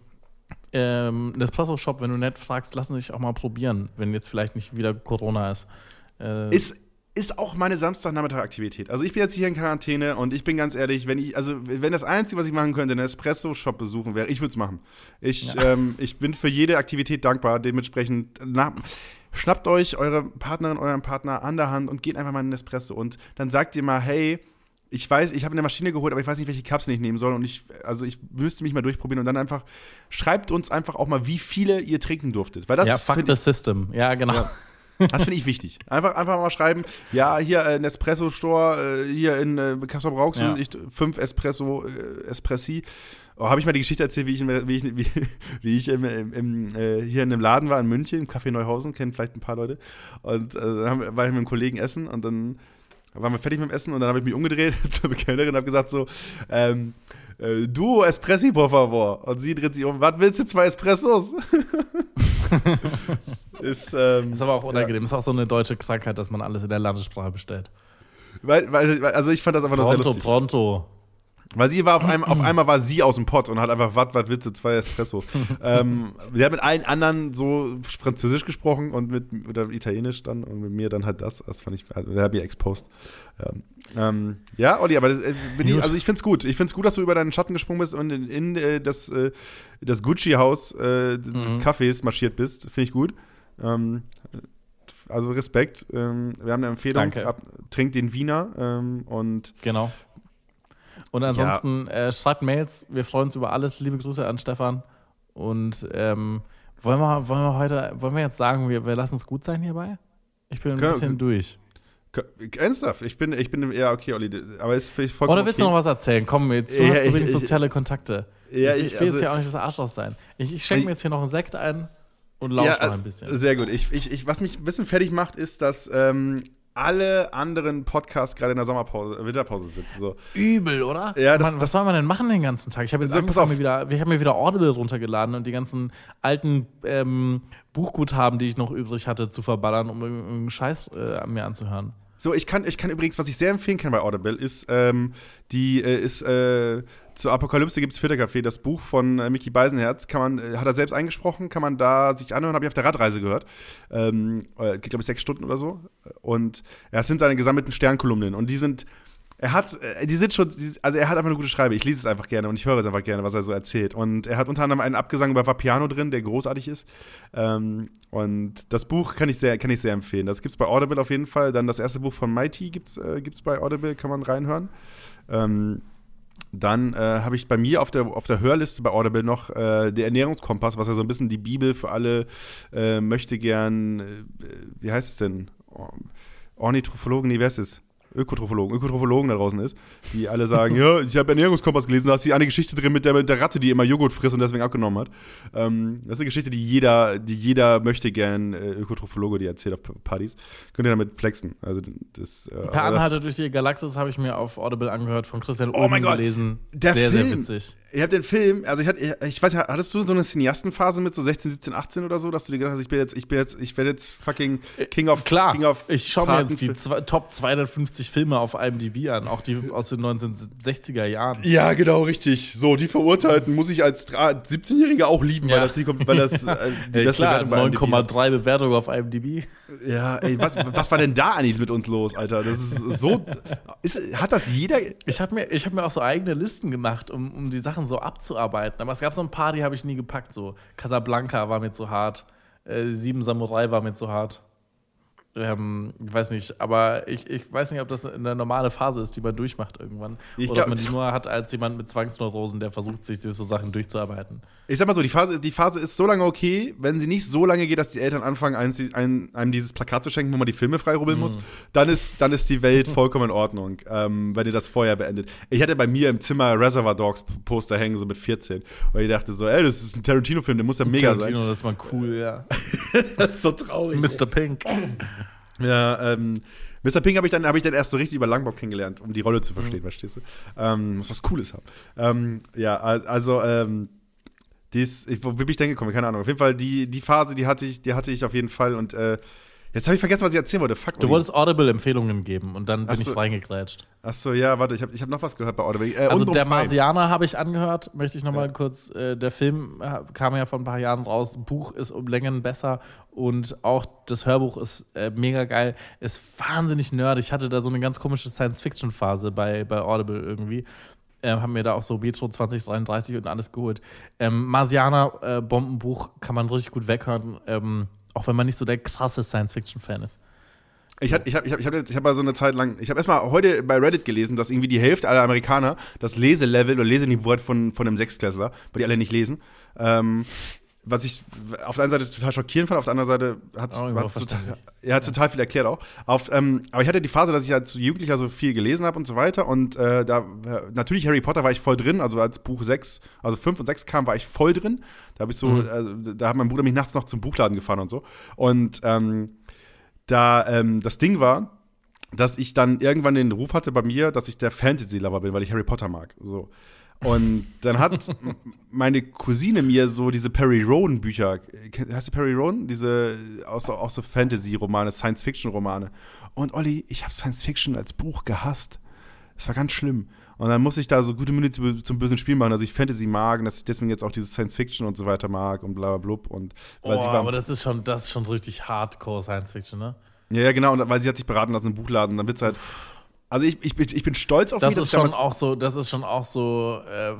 ähm, Nespresso-Shop, wenn du nett fragst, lassen sich auch mal probieren, wenn jetzt vielleicht nicht wieder Corona ist. Äh, Ist, ist auch meine Samstagnachmittag-Aktivität. Also ich bin jetzt hier in Quarantäne und ich bin ganz ehrlich, wenn ich, also wenn das Einzige, was ich machen könnte, einen Espresso-Shop besuchen wäre, ich würde es machen. Ich, ähm, ich bin für jede Aktivität dankbar. Dementsprechend na, schnappt euch eure Partnerin, euren Partner an der Hand und geht einfach mal in den Espresso und dann sagt ihr mal, hey, ich weiß, ich habe eine Maschine geholt, aber ich weiß nicht, welche Kapseln ich nehmen soll. Und ich, also ich müsste mich mal durchprobieren und dann einfach, schreibt uns einfach auch mal, wie viele ihr trinken durftet. Weil das ja, fuck the system. Ja, genau. Ja. Das finde ich wichtig. Einfach, einfach mal schreiben, ja, hier äh, Nespresso-Store, äh, hier in äh, Kassel Brauxel, Ja. ich, fünf Espresso, äh, Espressi. Oh, Habe ich mal die Geschichte erzählt, wie ich, wie ich, wie, wie ich im, im, im, äh, hier in einem Laden war in München, im Café Neuhausen, kennen vielleicht ein paar Leute. Und äh, dann war ich mit einem Kollegen essen und dann waren wir fertig mit dem Essen und dann habe ich mich umgedreht zur Kellnerin und habe gesagt so, ähm, äh, du Espressi, por favor. Und sie dreht sich um, was willst du, zwei Espressos? ist, ähm, Ist aber auch unangenehm. Ist auch so eine deutsche Krankheit, dass man alles in der Landessprache bestellt. Weil, weil, also ich fand das einfach nur sehr Pronto, lustig. pronto. Weil sie war auf einmal, auf einmal war sie aus dem Pott und hat einfach, was, was willst du, zwei Espresso. ähm, sie hat mit allen anderen so Französisch gesprochen und mit, oder Italienisch dann und mit mir dann halt das. Das fand ich, also, der hat mir exposed. Ähm, ähm, ja, Olli, aber das, äh, ich, Gut. also ich find's gut. Ich find's gut, dass du über deinen Schatten gesprungen bist und in, in äh, das, äh, das Gucci-Haus äh, des Mhm. Cafés marschiert bist. Finde ich gut. Ähm, also Respekt. Ähm, wir haben eine Empfehlung. Danke. Ab, trinkt den Wiener ähm, und Genau. Und ansonsten äh, schreibt Mails. Wir freuen uns über alles. Liebe Grüße an Stefan. Und ähm, wollen, wir, wollen wir heute, wollen wir jetzt sagen, wir, wir lassen es gut sein hierbei? Ich bin ein Können- bisschen durch. ernsthaft. Ich bin, ich bin ja okay, Olli. Aber ist vollkommen Oder willst okay. du noch was erzählen? Komm jetzt, du Ja, hast so wenig ich- soziale Kontakte. Ja, ich, ich- will jetzt also- ja auch nicht das Arschloch sein. Ich, ich schenke mir jetzt hier noch einen Sekt ein und lausche Ja, noch ein äh, bisschen. Sehr gut. Ich, ich, ich, was mich ein bisschen fertig macht, ist, dass ähm, alle anderen Podcasts gerade in der Sommerpause, Winterpause sind. So. Übel, oder? Ja, das- Mann, was soll man denn machen den ganzen Tag? Ich habe jetzt angefangen, auf. mir wieder, ich habe mir wieder Audible runtergeladen und die ganzen alten ähm, Buchguthaben, die ich noch übrig hatte, zu verballern, um irgendeinen Scheiß äh, mir anzuhören. So, ich kann, ich kann übrigens, was ich sehr empfehlen kann bei Audible, ist, ähm, die äh, ist, äh, zur Apokalypse gibt es Filterkaffee, das Buch von äh, Mickey Beisenherz, kann man, äh, hat er selbst eingesprochen, kann man da sich anhören, habe ich auf der Radreise gehört. Ähm, äh, geht, glaube ich, sechs Stunden oder so. Und ja, es sind seine gesammelten Sternkolumnen und die sind, er hat, äh, die sind schon, also er hat einfach eine gute Schreibe. Ich lese es einfach gerne und ich höre es einfach gerne, was er so erzählt. Und er hat unter anderem einen Abgesang über Vapiano drin, der großartig ist. Ähm, und das Buch kann ich sehr, kann ich sehr empfehlen. Das gibt es bei Audible auf jeden Fall. Dann das erste Buch von Mighty gibt es äh, gibt's bei Audible, kann man reinhören. Ähm, dann äh, habe ich bei mir auf der, auf der Hörliste bei Audible noch äh, der Ernährungskompass, was ja so ein bisschen die Bibel für alle äh, möchte gern, äh, wie heißt es denn? Ornithologen, nee, wer ist es? Ökotrophologen, Ökotrophologen da draußen ist, die alle sagen, ja, ich habe Ernährungskompass gelesen, da ist die eine Geschichte drin mit der, mit der Ratte, die immer Joghurt frisst und deswegen abgenommen hat. Ähm, das ist eine Geschichte, die jeder, die jeder möchte gern äh, Ökotrophologe, die erzählt auf Partys. Könnt ihr damit flexen. Also das, äh, Per aber das- Anhalte durch die Galaxis habe ich mir auf Audible angehört, von Christian Oh Gott, gelesen. der sehr, Film. sehr witzig. Ich habe den Film, also ich hatte, ich weiß, hattest du so eine Cineastenphase mit so 16, 17, 18 oder so, dass du dir gedacht hast, ich bin jetzt, ich bin jetzt, ich werde jetzt fucking King of Klar, King of ich schaue mir jetzt die zwei, Top 250 Filme auf IMDb an, auch die aus den 1960er Jahren. Ja, genau, richtig. So, die Verurteilten muss ich als dra- 17-Jähriger auch lieben, weil Ja. das, die, weil das äh, die beste klar, Bewertung bei IMDb hat. 9,3 Bewertung auf IMDb. Ja, ey, was, was war denn da eigentlich mit uns los, Alter? Das ist so. Ist, hat das jeder. Ich habe mir, ich hab mir auch so eigene Listen gemacht, um, um die Sachen so abzuarbeiten. Aber es gab so ein paar, die habe ich nie gepackt. So Casablanca war mir zu hart. Äh, Sieben Samurai war mir zu hart. Ähm, ich weiß nicht, aber ich, ich weiß nicht, ob das eine normale Phase ist, die man durchmacht irgendwann. Ich Oder ob man die nur hat als jemand mit Zwangsneurosen, der versucht, sich durch so Sachen durchzuarbeiten. Ich sag mal so, die Phase, die Phase ist so lange okay, wenn sie nicht so lange geht, dass die Eltern anfangen, einem, einem, dieses Plakat zu schenken, wo man die Filme freirubbeln muss, dann ist, dann ist die Welt vollkommen in Ordnung, ähm, wenn ihr das vorher beendet. Ich hatte bei mir im Zimmer Reservoir Dogs Poster hängen, so mit 14, weil ich dachte so, ey, das ist ein Tarantino-Film, der muss ja mega Tarantino, das ist mal cool, ja. sein. Das ist so traurig. Mr. Pink. Ja, ähm, Mr. Pink habe ich, dann- hab ich dann erst so richtig über Langbock kennengelernt, um die Rolle zu verstehen, verstehst du? Ähm, muss was Cooles haben. Ähm, ja, al- also, ähm, dies, ich, wo bin ich denn gekommen? Keine Ahnung. Auf jeden Fall, die, die Phase, die hatte ich, die hatte ich auf jeden Fall und äh, jetzt habe ich vergessen, was ich erzählen wollte. Fuck, Du wolltest Audible-Empfehlungen geben und dann bin Ach so. ich reingegrätscht. Achso, ja, warte, ich habe ich hab noch was gehört bei Audible. Äh, Also der. Marsianer habe ich angehört, möchte ich noch mal kurz. Äh, der Film äh, kam ja vor ein paar Jahren raus. Buch ist um Längen besser und auch das Hörbuch ist äh, mega geil. Ist wahnsinnig nerdig. Ich hatte da so eine ganz komische Science-Fiction-Phase bei, bei Audible irgendwie. Ähm, haben mir da auch so Metro 2033 und alles geholt. Ähm, Marsianer, äh, Bombenbuch, kann man richtig gut weghören, ähm, auch wenn man nicht so der krasse Science-Fiction-Fan ist. Ich habe ich hab, ich hab, ich hab, mal so eine Zeit lang, ich habe erstmal heute bei Reddit gelesen, dass irgendwie die Hälfte aller Amerikaner das Leselevel oder Leseniveau hat von, von einem Sechstklässler, weil die alle nicht lesen. Ähm, was ich auf der einen Seite total schockierend fand, auf der anderen Seite hat es total, ja, total viel erklärt auch. Auf, ähm, aber ich hatte die Phase, dass ich als Jugendlicher so viel gelesen habe und so weiter. Und äh, da äh, natürlich Harry Potter war ich voll drin, also als Buch 6, also 5 und 6 kam, war ich voll drin. Da habe ich so, äh, da hat mein Bruder mich nachts noch zum Buchladen gefahren und so. Und ähm, da ähm, das Ding war, dass ich dann irgendwann den Ruf hatte bei mir, dass ich der Fantasy-Lover bin, weil ich Harry Potter mag. So. Und dann hat meine Cousine mir so diese Perry Rowan-Bücher, kenn- heißt die Perry Rowan? Diese auch so, auch so Fantasy-Romane, Science-Fiction-Romane. Und Olli, ich habe Science-Fiction als Buch gehasst. Das war ganz schlimm. Und dann musste ich da so gute Mühe zu, zum bösen Spiel machen, dass ich Fantasy mag und dass ich deswegen jetzt auch dieses Science-Fiction und so weiter mag und bla bla blub. Und weil Oh, sie war, aber das ist schon, das ist schon richtig Hardcore Science-Fiction, ne? Ja, ja, genau, und weil sie hat sich beraten lassen im Buchladen, dann wird's halt. Also ich, ich, bin, ich bin stolz auf Das mich, ist ich schon auch so, das ist schon auch so äh,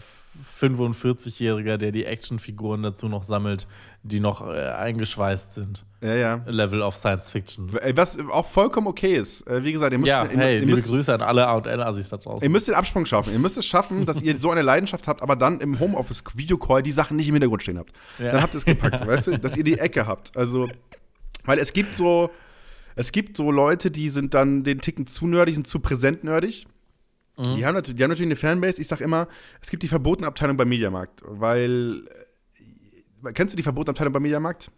45-Jähriger, der die Actionfiguren dazu noch sammelt, die noch äh, eingeschweißt sind. Ja, ja. Level of Science Fiction. Was auch vollkommen okay ist. Äh, Wie gesagt, ihr müsst, Ja, ihr, hey, ihr, liebe müsst, Grüße an alle A&L-Assis da draußen. ihr müsst den Absprung schaffen. Ihr müsst es schaffen, dass ihr so eine Leidenschaft habt, aber dann im Homeoffice-Videocall die Sachen nicht im Hintergrund stehen habt. Ja. Dann habt ihr es gepackt, weißt du? Dass ihr die Ecke habt. Also, weil es gibt so, es gibt so Leute, die sind dann den Ticken zu nerdig und zu präsent nerdig. Die, haben natürlich, die haben natürlich eine Fanbase. Ich sag immer, es gibt die verbotene Abteilung beim Mediamarkt, weil. äh, Kennst du die verbotene Abteilung beim Mediamarkt?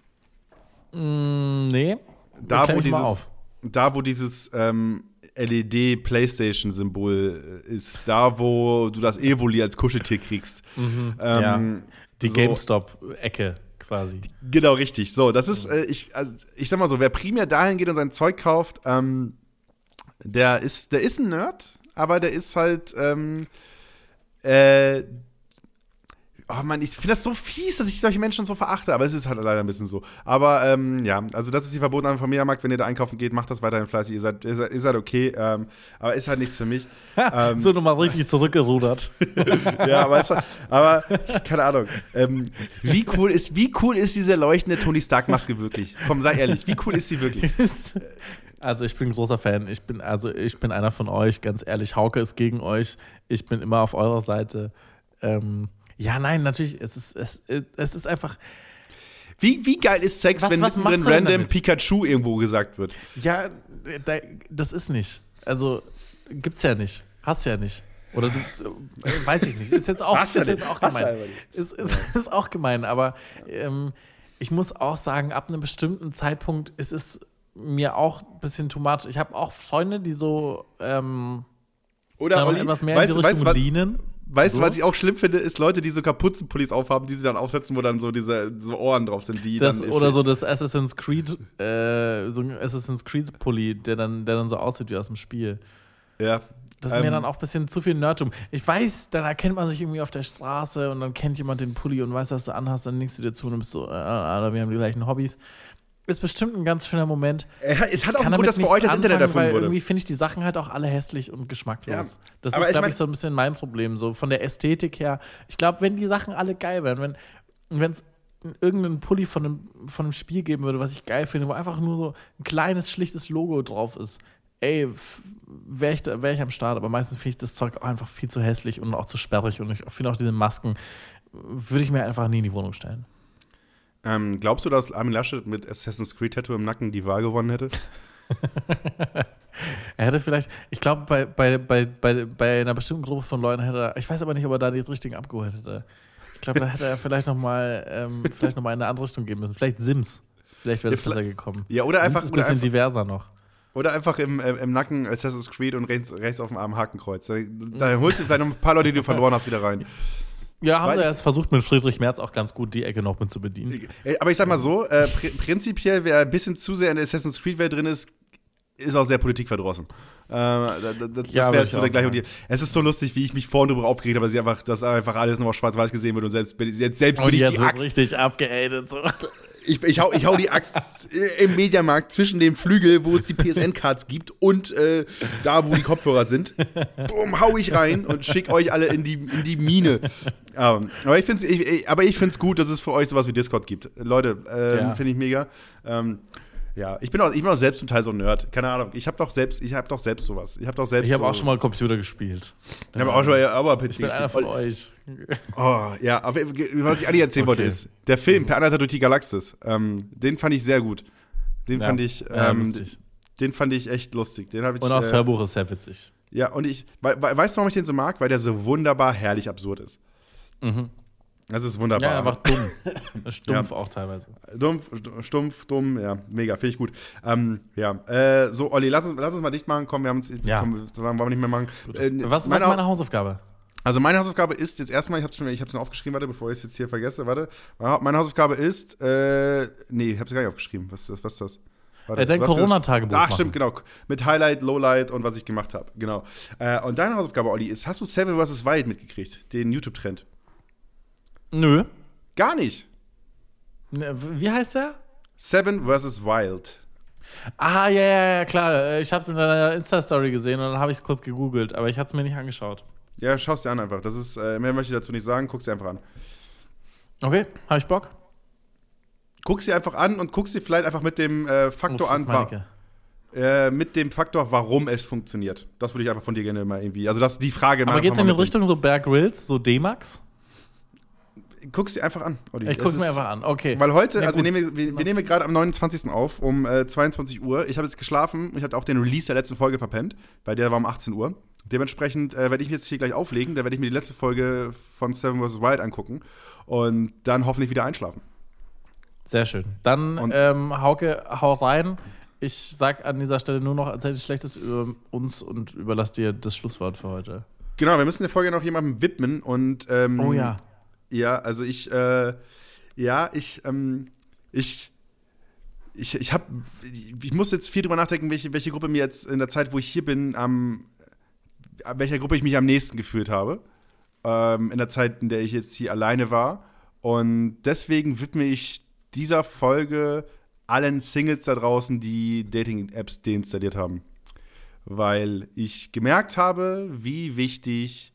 Mm, nee. da wo, dieses, da, wo dieses ähm, LED-Playstation-Symbol ist, da, wo du das Evoli als Kuscheltier kriegst. Ähm, ja. Die so- GameStop-Ecke quasi. Genau, richtig. So, das ist, äh, ich, also, ich sag mal so, wer primär dahin geht und sein Zeug kauft, ähm, der ist, der ist ein Nerd, aber der ist halt, ähm, äh, Oh Mann, ich finde das so fies, dass ich solche Menschen so verachte, aber es ist halt leider ein bisschen so. Aber ähm, ja, also das ist die verbotene vom Mediamarkt. Wenn ihr da einkaufen geht, macht das weiterhin fleißig. Ihr seid, ihr seid, ihr seid okay, ähm, aber ist halt nichts für mich. ähm, So nochmal richtig zurückgerudert. ja, aber, es, aber keine Ahnung. Ähm, wie, cool ist, wie cool ist diese leuchtende Tony Stark-Maske wirklich? Komm, sei ehrlich, wie cool ist sie wirklich? Also ich bin ein großer Fan. Ich bin also ich bin einer von euch. Ganz ehrlich, Hauke ist gegen euch. Ich bin immer auf eurer Seite. Ähm, ja, nein, natürlich. Es ist es, es ist einfach. Wie, wie geil ist Sex, Was- wenn was mittendrin random damit? Pikachu irgendwo gesagt wird? Ja, da, das ist nicht. Also gibt's ja nicht. Hast ja nicht. Oder du, äh, weiß ich nicht. Ist jetzt auch, ist jetzt auch gemein. Ist, ist, ist auch gemein, aber ähm, ich muss auch sagen, ab einem bestimmten Zeitpunkt ist es mir auch ein bisschen too much. Ich habe auch Freunde, die so ähm, Oder Olli, etwas mehr weißt, in die weißt, Richtung was, leinen. Weißt du, So? was ich auch schlimm finde, ist Leute, die so Kapuzenpullis aufhaben, die sie dann aufsetzen, wo dann so diese so Ohren drauf sind, die Das, dann oder so das Assassin's Creed, äh, so ein Assassin's Creed Pulli, der dann, der dann so aussieht wie aus dem Spiel. Ja. Das ist mir Ähm, dann auch ein bisschen zu viel Nerdtum. Ich weiß, dann erkennt man sich irgendwie auf der Straße und dann kennt jemand den Pulli und weiß, was du anhast, dann nimmst du dir zu und bist so, äh, äh, wir haben die gleichen Hobbys. Ist bestimmt ein ganz schöner Moment. Es hat auch einen Grund, dass für nichts euch das Internet erfunden weil wurde. Irgendwie finde ich die Sachen halt auch alle hässlich und geschmacklos. Ja, das ist, ich glaube mein- ich, so ein bisschen mein Problem. So von der Ästhetik her. Ich glaube, wenn die Sachen alle geil wären, wenn es irgendeinen Pulli von einem, von einem Spiel geben würde, was ich geil finde, wo einfach nur so ein kleines, schlichtes Logo drauf ist, ey, wäre ich, wär ich am Start. Aber meistens finde ich das Zeug auch einfach viel zu hässlich und auch zu sperrig. Und ich finde auch diese Masken, würde ich mir einfach nie in die Wohnung stellen. Ähm, glaubst du, dass Armin Laschet mit Assassin's Creed Tattoo im Nacken die Wahl gewonnen hätte? Er hätte vielleicht, ich glaube, bei, bei, bei, bei, bei einer bestimmten Gruppe von Leuten hätte er, ich weiß aber nicht, ob er da die richtigen abgeholt hätte. Ich glaube, da hätte er vielleicht nochmal ähm, vielleicht noch mal in eine andere Richtung gehen müssen. Vielleicht Sims. Vielleicht wäre das Ja, besser gekommen. Ja, oder einfach, Sims ist ein bisschen einfach, diverser noch. oder einfach im, äh, im Nacken Assassin's Creed und rechts, rechts auf dem Arm Hakenkreuz. Da, da holst du vielleicht noch ein paar Leute, die du verloren hast, wieder rein. Ja, haben sie jetzt versucht, mit Friedrich Merz auch ganz gut die Ecke noch mit zu bedienen. Äh, Aber ich sag mal so, äh, pr prinzipiell, wer ein bisschen zu sehr in der Assassin's Creed-Welt drin ist, ist auch sehr politikverdrossen. Äh, da- da- da- das Ja, wäre auch der gleiche. sagen. Und die- Es ist so lustig, wie ich mich vorhin darüber aufgeregt habe, dass, einfach, dass einfach alles nur auf schwarz-weiß gesehen wird und selbst bin, ich- jetzt selbst bin Und ich jetzt die Axt. richtig abgehatet. So. Ich, ich, hau, ich hau die Axt im Mediamarkt zwischen dem Flügel, wo es die PSN-Cards gibt, und äh, da, wo die Kopfhörer sind. Bumm, hau ich rein und schick euch alle in die, in die Mine. Ähm, aber ich finde es ich, ich- aber ich find's gut, dass es für euch sowas wie Discord gibt. Leute, ähm, Ja. finde ich mega. Ähm, ja, ich bin, auch, ich bin auch selbst zum Teil so ein Nerd. Keine Ahnung. Ich habe doch selbst, ich habe doch selbst sowas. Ich habe doch selbst. Ich habe so, auch schon mal Computer gespielt. Ich habe auch schon mal aber PC Ich bin einer von euch. Oh, ja, aber was ich eigentlich erzählen wollte Okay. ist, der Film Per Anhalter durch die Galaxis, ähm, den fand ich sehr gut. Den Ja. fand ich, Ja, ähm, lustig. den fand ich echt lustig. Den ich. Und auch das äh, Hörbuch ist sehr witzig. Ja, und ich, we we weißt du, warum ich den so mag? Weil der so wunderbar herrlich absurd ist. Das ist wunderbar. Ja, einfach dumm. Stumpf auch teilweise. Dumpf, stumpf, dumm, ja, mega, finde ich gut. Ähm, ja, äh, so, Olli, lass uns, lass uns mal dicht machen. Komm, wir haben uns, Ja. komm, wollen wir nicht mehr machen. Äh, Was, was meine- ist meine Hausaufgabe? Also meine Hausaufgabe ist jetzt erstmal, ich habe es ich hab's noch aufgeschrieben, warte, bevor ich es jetzt hier vergesse, warte. Meine Hausaufgabe ist, äh, nee, ich habe es gar nicht aufgeschrieben. Was, ist das- was ist das? Warte, Äh, dein Corona-Tagebuch Ach, machen. stimmt, genau. Mit Highlight, Lowlight und was ich gemacht habe. Genau. Äh, und deine Hausaufgabe, Olli, ist, hast du Seven vs. Wild mitgekriegt? Den YouTube-Trend? Nö. Gar nicht. Ne, Wie heißt der? Seven vs. Wild. Ah, ja, ja, ja, klar. Ich habe es in deiner Insta-Story gesehen und dann habe ich es kurz gegoogelt, aber ich hatte es mir nicht angeschaut. Ja, schau es dir an einfach. Das ist, äh, mehr möchte ich dazu nicht sagen, guck sie einfach an. Okay, habe ich Bock? Guck sie einfach an und guck sie vielleicht einfach mit dem äh, Faktor Uff, an, äh, mit dem Faktor, warum es funktioniert. Das würde ich einfach von dir gerne mal irgendwie. Also das die Frage Aber geht's einfach in die. Richtung so Bear Grylls, so D-Max? Guck sie einfach an. Olli. Ich Es guck's mir ist- einfach an, okay. Weil heute, Ja, also wir nehmen, wir, wir nehmen gerade am 29. auf, um äh, 22 Uhr. Ich habe jetzt geschlafen, ich habe auch den Release der letzten Folge verpennt, weil der war um 18 Uhr. Dementsprechend äh, werde ich mich jetzt hier gleich auflegen, da werde ich mir die letzte Folge von Seven vs. Wild angucken und dann hoffentlich wieder einschlafen. Sehr schön. Dann, Und- ähm, Hauke, hau rein. Ich sag an dieser Stelle nur noch, erzähl Schlechtes über uns und überlass dir das Schlusswort für heute. Genau, wir müssen die Folge noch jemandem widmen und ähm, Oh ja. Ja, also ich, äh, ja, ich, ähm, ich, ich, ich habe, ich muss jetzt viel drüber nachdenken, welche, welche Gruppe mir jetzt in der Zeit, wo ich hier bin, am, welcher Gruppe ich mich am nächsten gefühlt habe. Ähm, in der Zeit, in der ich jetzt hier alleine war. Und deswegen widme ich dieser Folge allen Singles da draußen, die Dating-Apps deinstalliert haben. Weil ich gemerkt habe, wie wichtig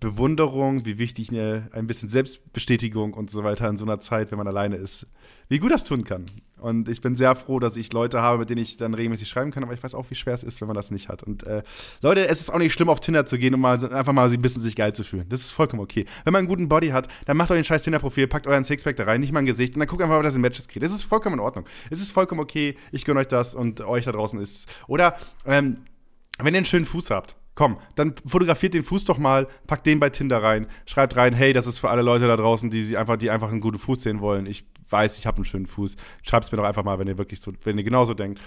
Bewunderung, wie wichtig eine, ein bisschen Selbstbestätigung und so weiter in so einer Zeit, wenn man alleine ist, wie gut das tun kann. Und ich bin sehr froh, dass ich Leute habe, mit denen ich dann regelmäßig schreiben kann, aber ich weiß auch, wie schwer es ist, wenn man das nicht hat. Und äh, Leute, es ist auch nicht schlimm, auf Tinder zu gehen und mal einfach mal ein bisschen sich geil zu fühlen. Das ist vollkommen okay. Wenn man einen guten Body hat, dann macht euch ein scheiß Tinder-Profil, packt euren Sixpack da rein, nicht mal ein Gesicht und dann guckt einfach, ob das in Matches kriegt. Das ist vollkommen in Ordnung. Es ist vollkommen okay, ich gönne euch das und euch da draußen ist. Oder ähm, wenn ihr einen schönen Fuß habt, komm, dann fotografiert den Fuß doch mal, packt den bei Tinder rein, schreibt rein, hey, das ist für alle Leute da draußen, die sie einfach, die einfach einen guten Fuß sehen wollen. Ich weiß, ich habe einen schönen Fuß. Schreibt es mir doch einfach mal, wenn ihr wirklich so, wenn ihr genauso denkt.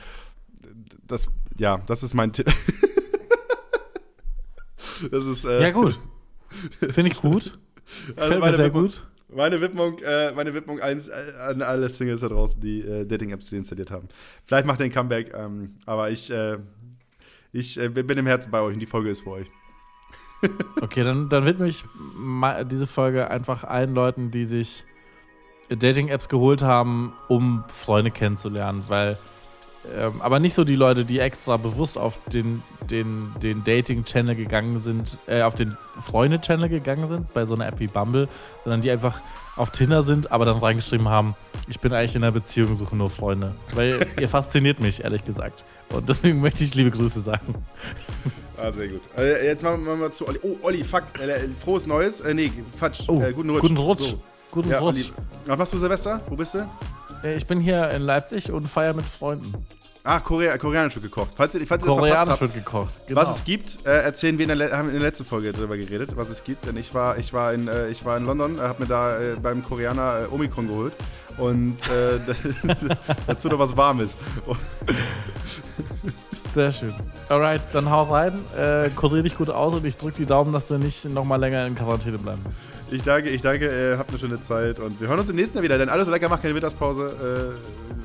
Das, ja, das ist mein Tipp. das ist, äh, Ja, gut. Finde ich gut. also meine sehr Widmung, gut. Meine Widmung, äh, meine Widmung eins äh, an alle Singles da draußen, die äh, Dating-Apps installiert haben. Vielleicht macht ihr ein Comeback, ähm, aber ich, äh, ich äh, bin im Herzen bei euch und die Folge ist für euch. Okay, dann, dann widme ich diese Folge einfach allen Leuten, die sich Dating-Apps geholt haben, um Freunde kennenzulernen, weil ähm, aber nicht so die Leute, die extra bewusst auf den, den, den Dating-Channel gegangen sind, äh, auf den Freunde-Channel gegangen sind, bei so einer App wie Bumble, sondern die einfach auf Tinder sind, aber dann reingeschrieben haben, ich bin eigentlich in einer Beziehung, suche nur Freunde. Weil ihr fasziniert mich, ehrlich gesagt. Und deswegen möchte ich liebe Grüße sagen. Ah, sehr gut. Äh, jetzt machen wir mal zu Olli. Oh, Olli, fuck. Äh, frohes Neues. Äh, nee, Quatsch. Oh, äh, guten Rutsch. Guten Rutsch. So. Guten Ja, Rutsch. Was machst du, Silvester? Wo bist du? Äh, Ich bin hier in Leipzig und feiere mit Freunden. Ah, Korea, koreanisch wird gekocht. Falls ihr, falls ihr das Koreanisch habt, wird gekocht. Genau. was es gibt, äh, erzählen wir in der, haben in der letzten Folge drüber geredet, was es gibt. Denn ich war, ich war, in, äh, ich war in London, äh, habe mir da äh, beim Koreaner äh, Omikron geholt. Und dazu noch was Warmes. Sehr schön. Alright, dann hau rein, äh, kurier dich gut aus und ich drück die Daumen, dass du nicht noch mal länger in Quarantäne bleiben musst. Ich danke, ich danke, äh, habt eine schöne Zeit und wir hören uns im nächsten Jahr wieder, denn alles lecker macht keine Mittagspause.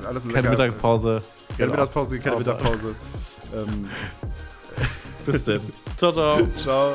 Äh, alles Keine lecker. Mittagspause. Keine Genau. Mittagspause, keine Mittagspause. ähm, Bis denn. ciao, ciao. ciao.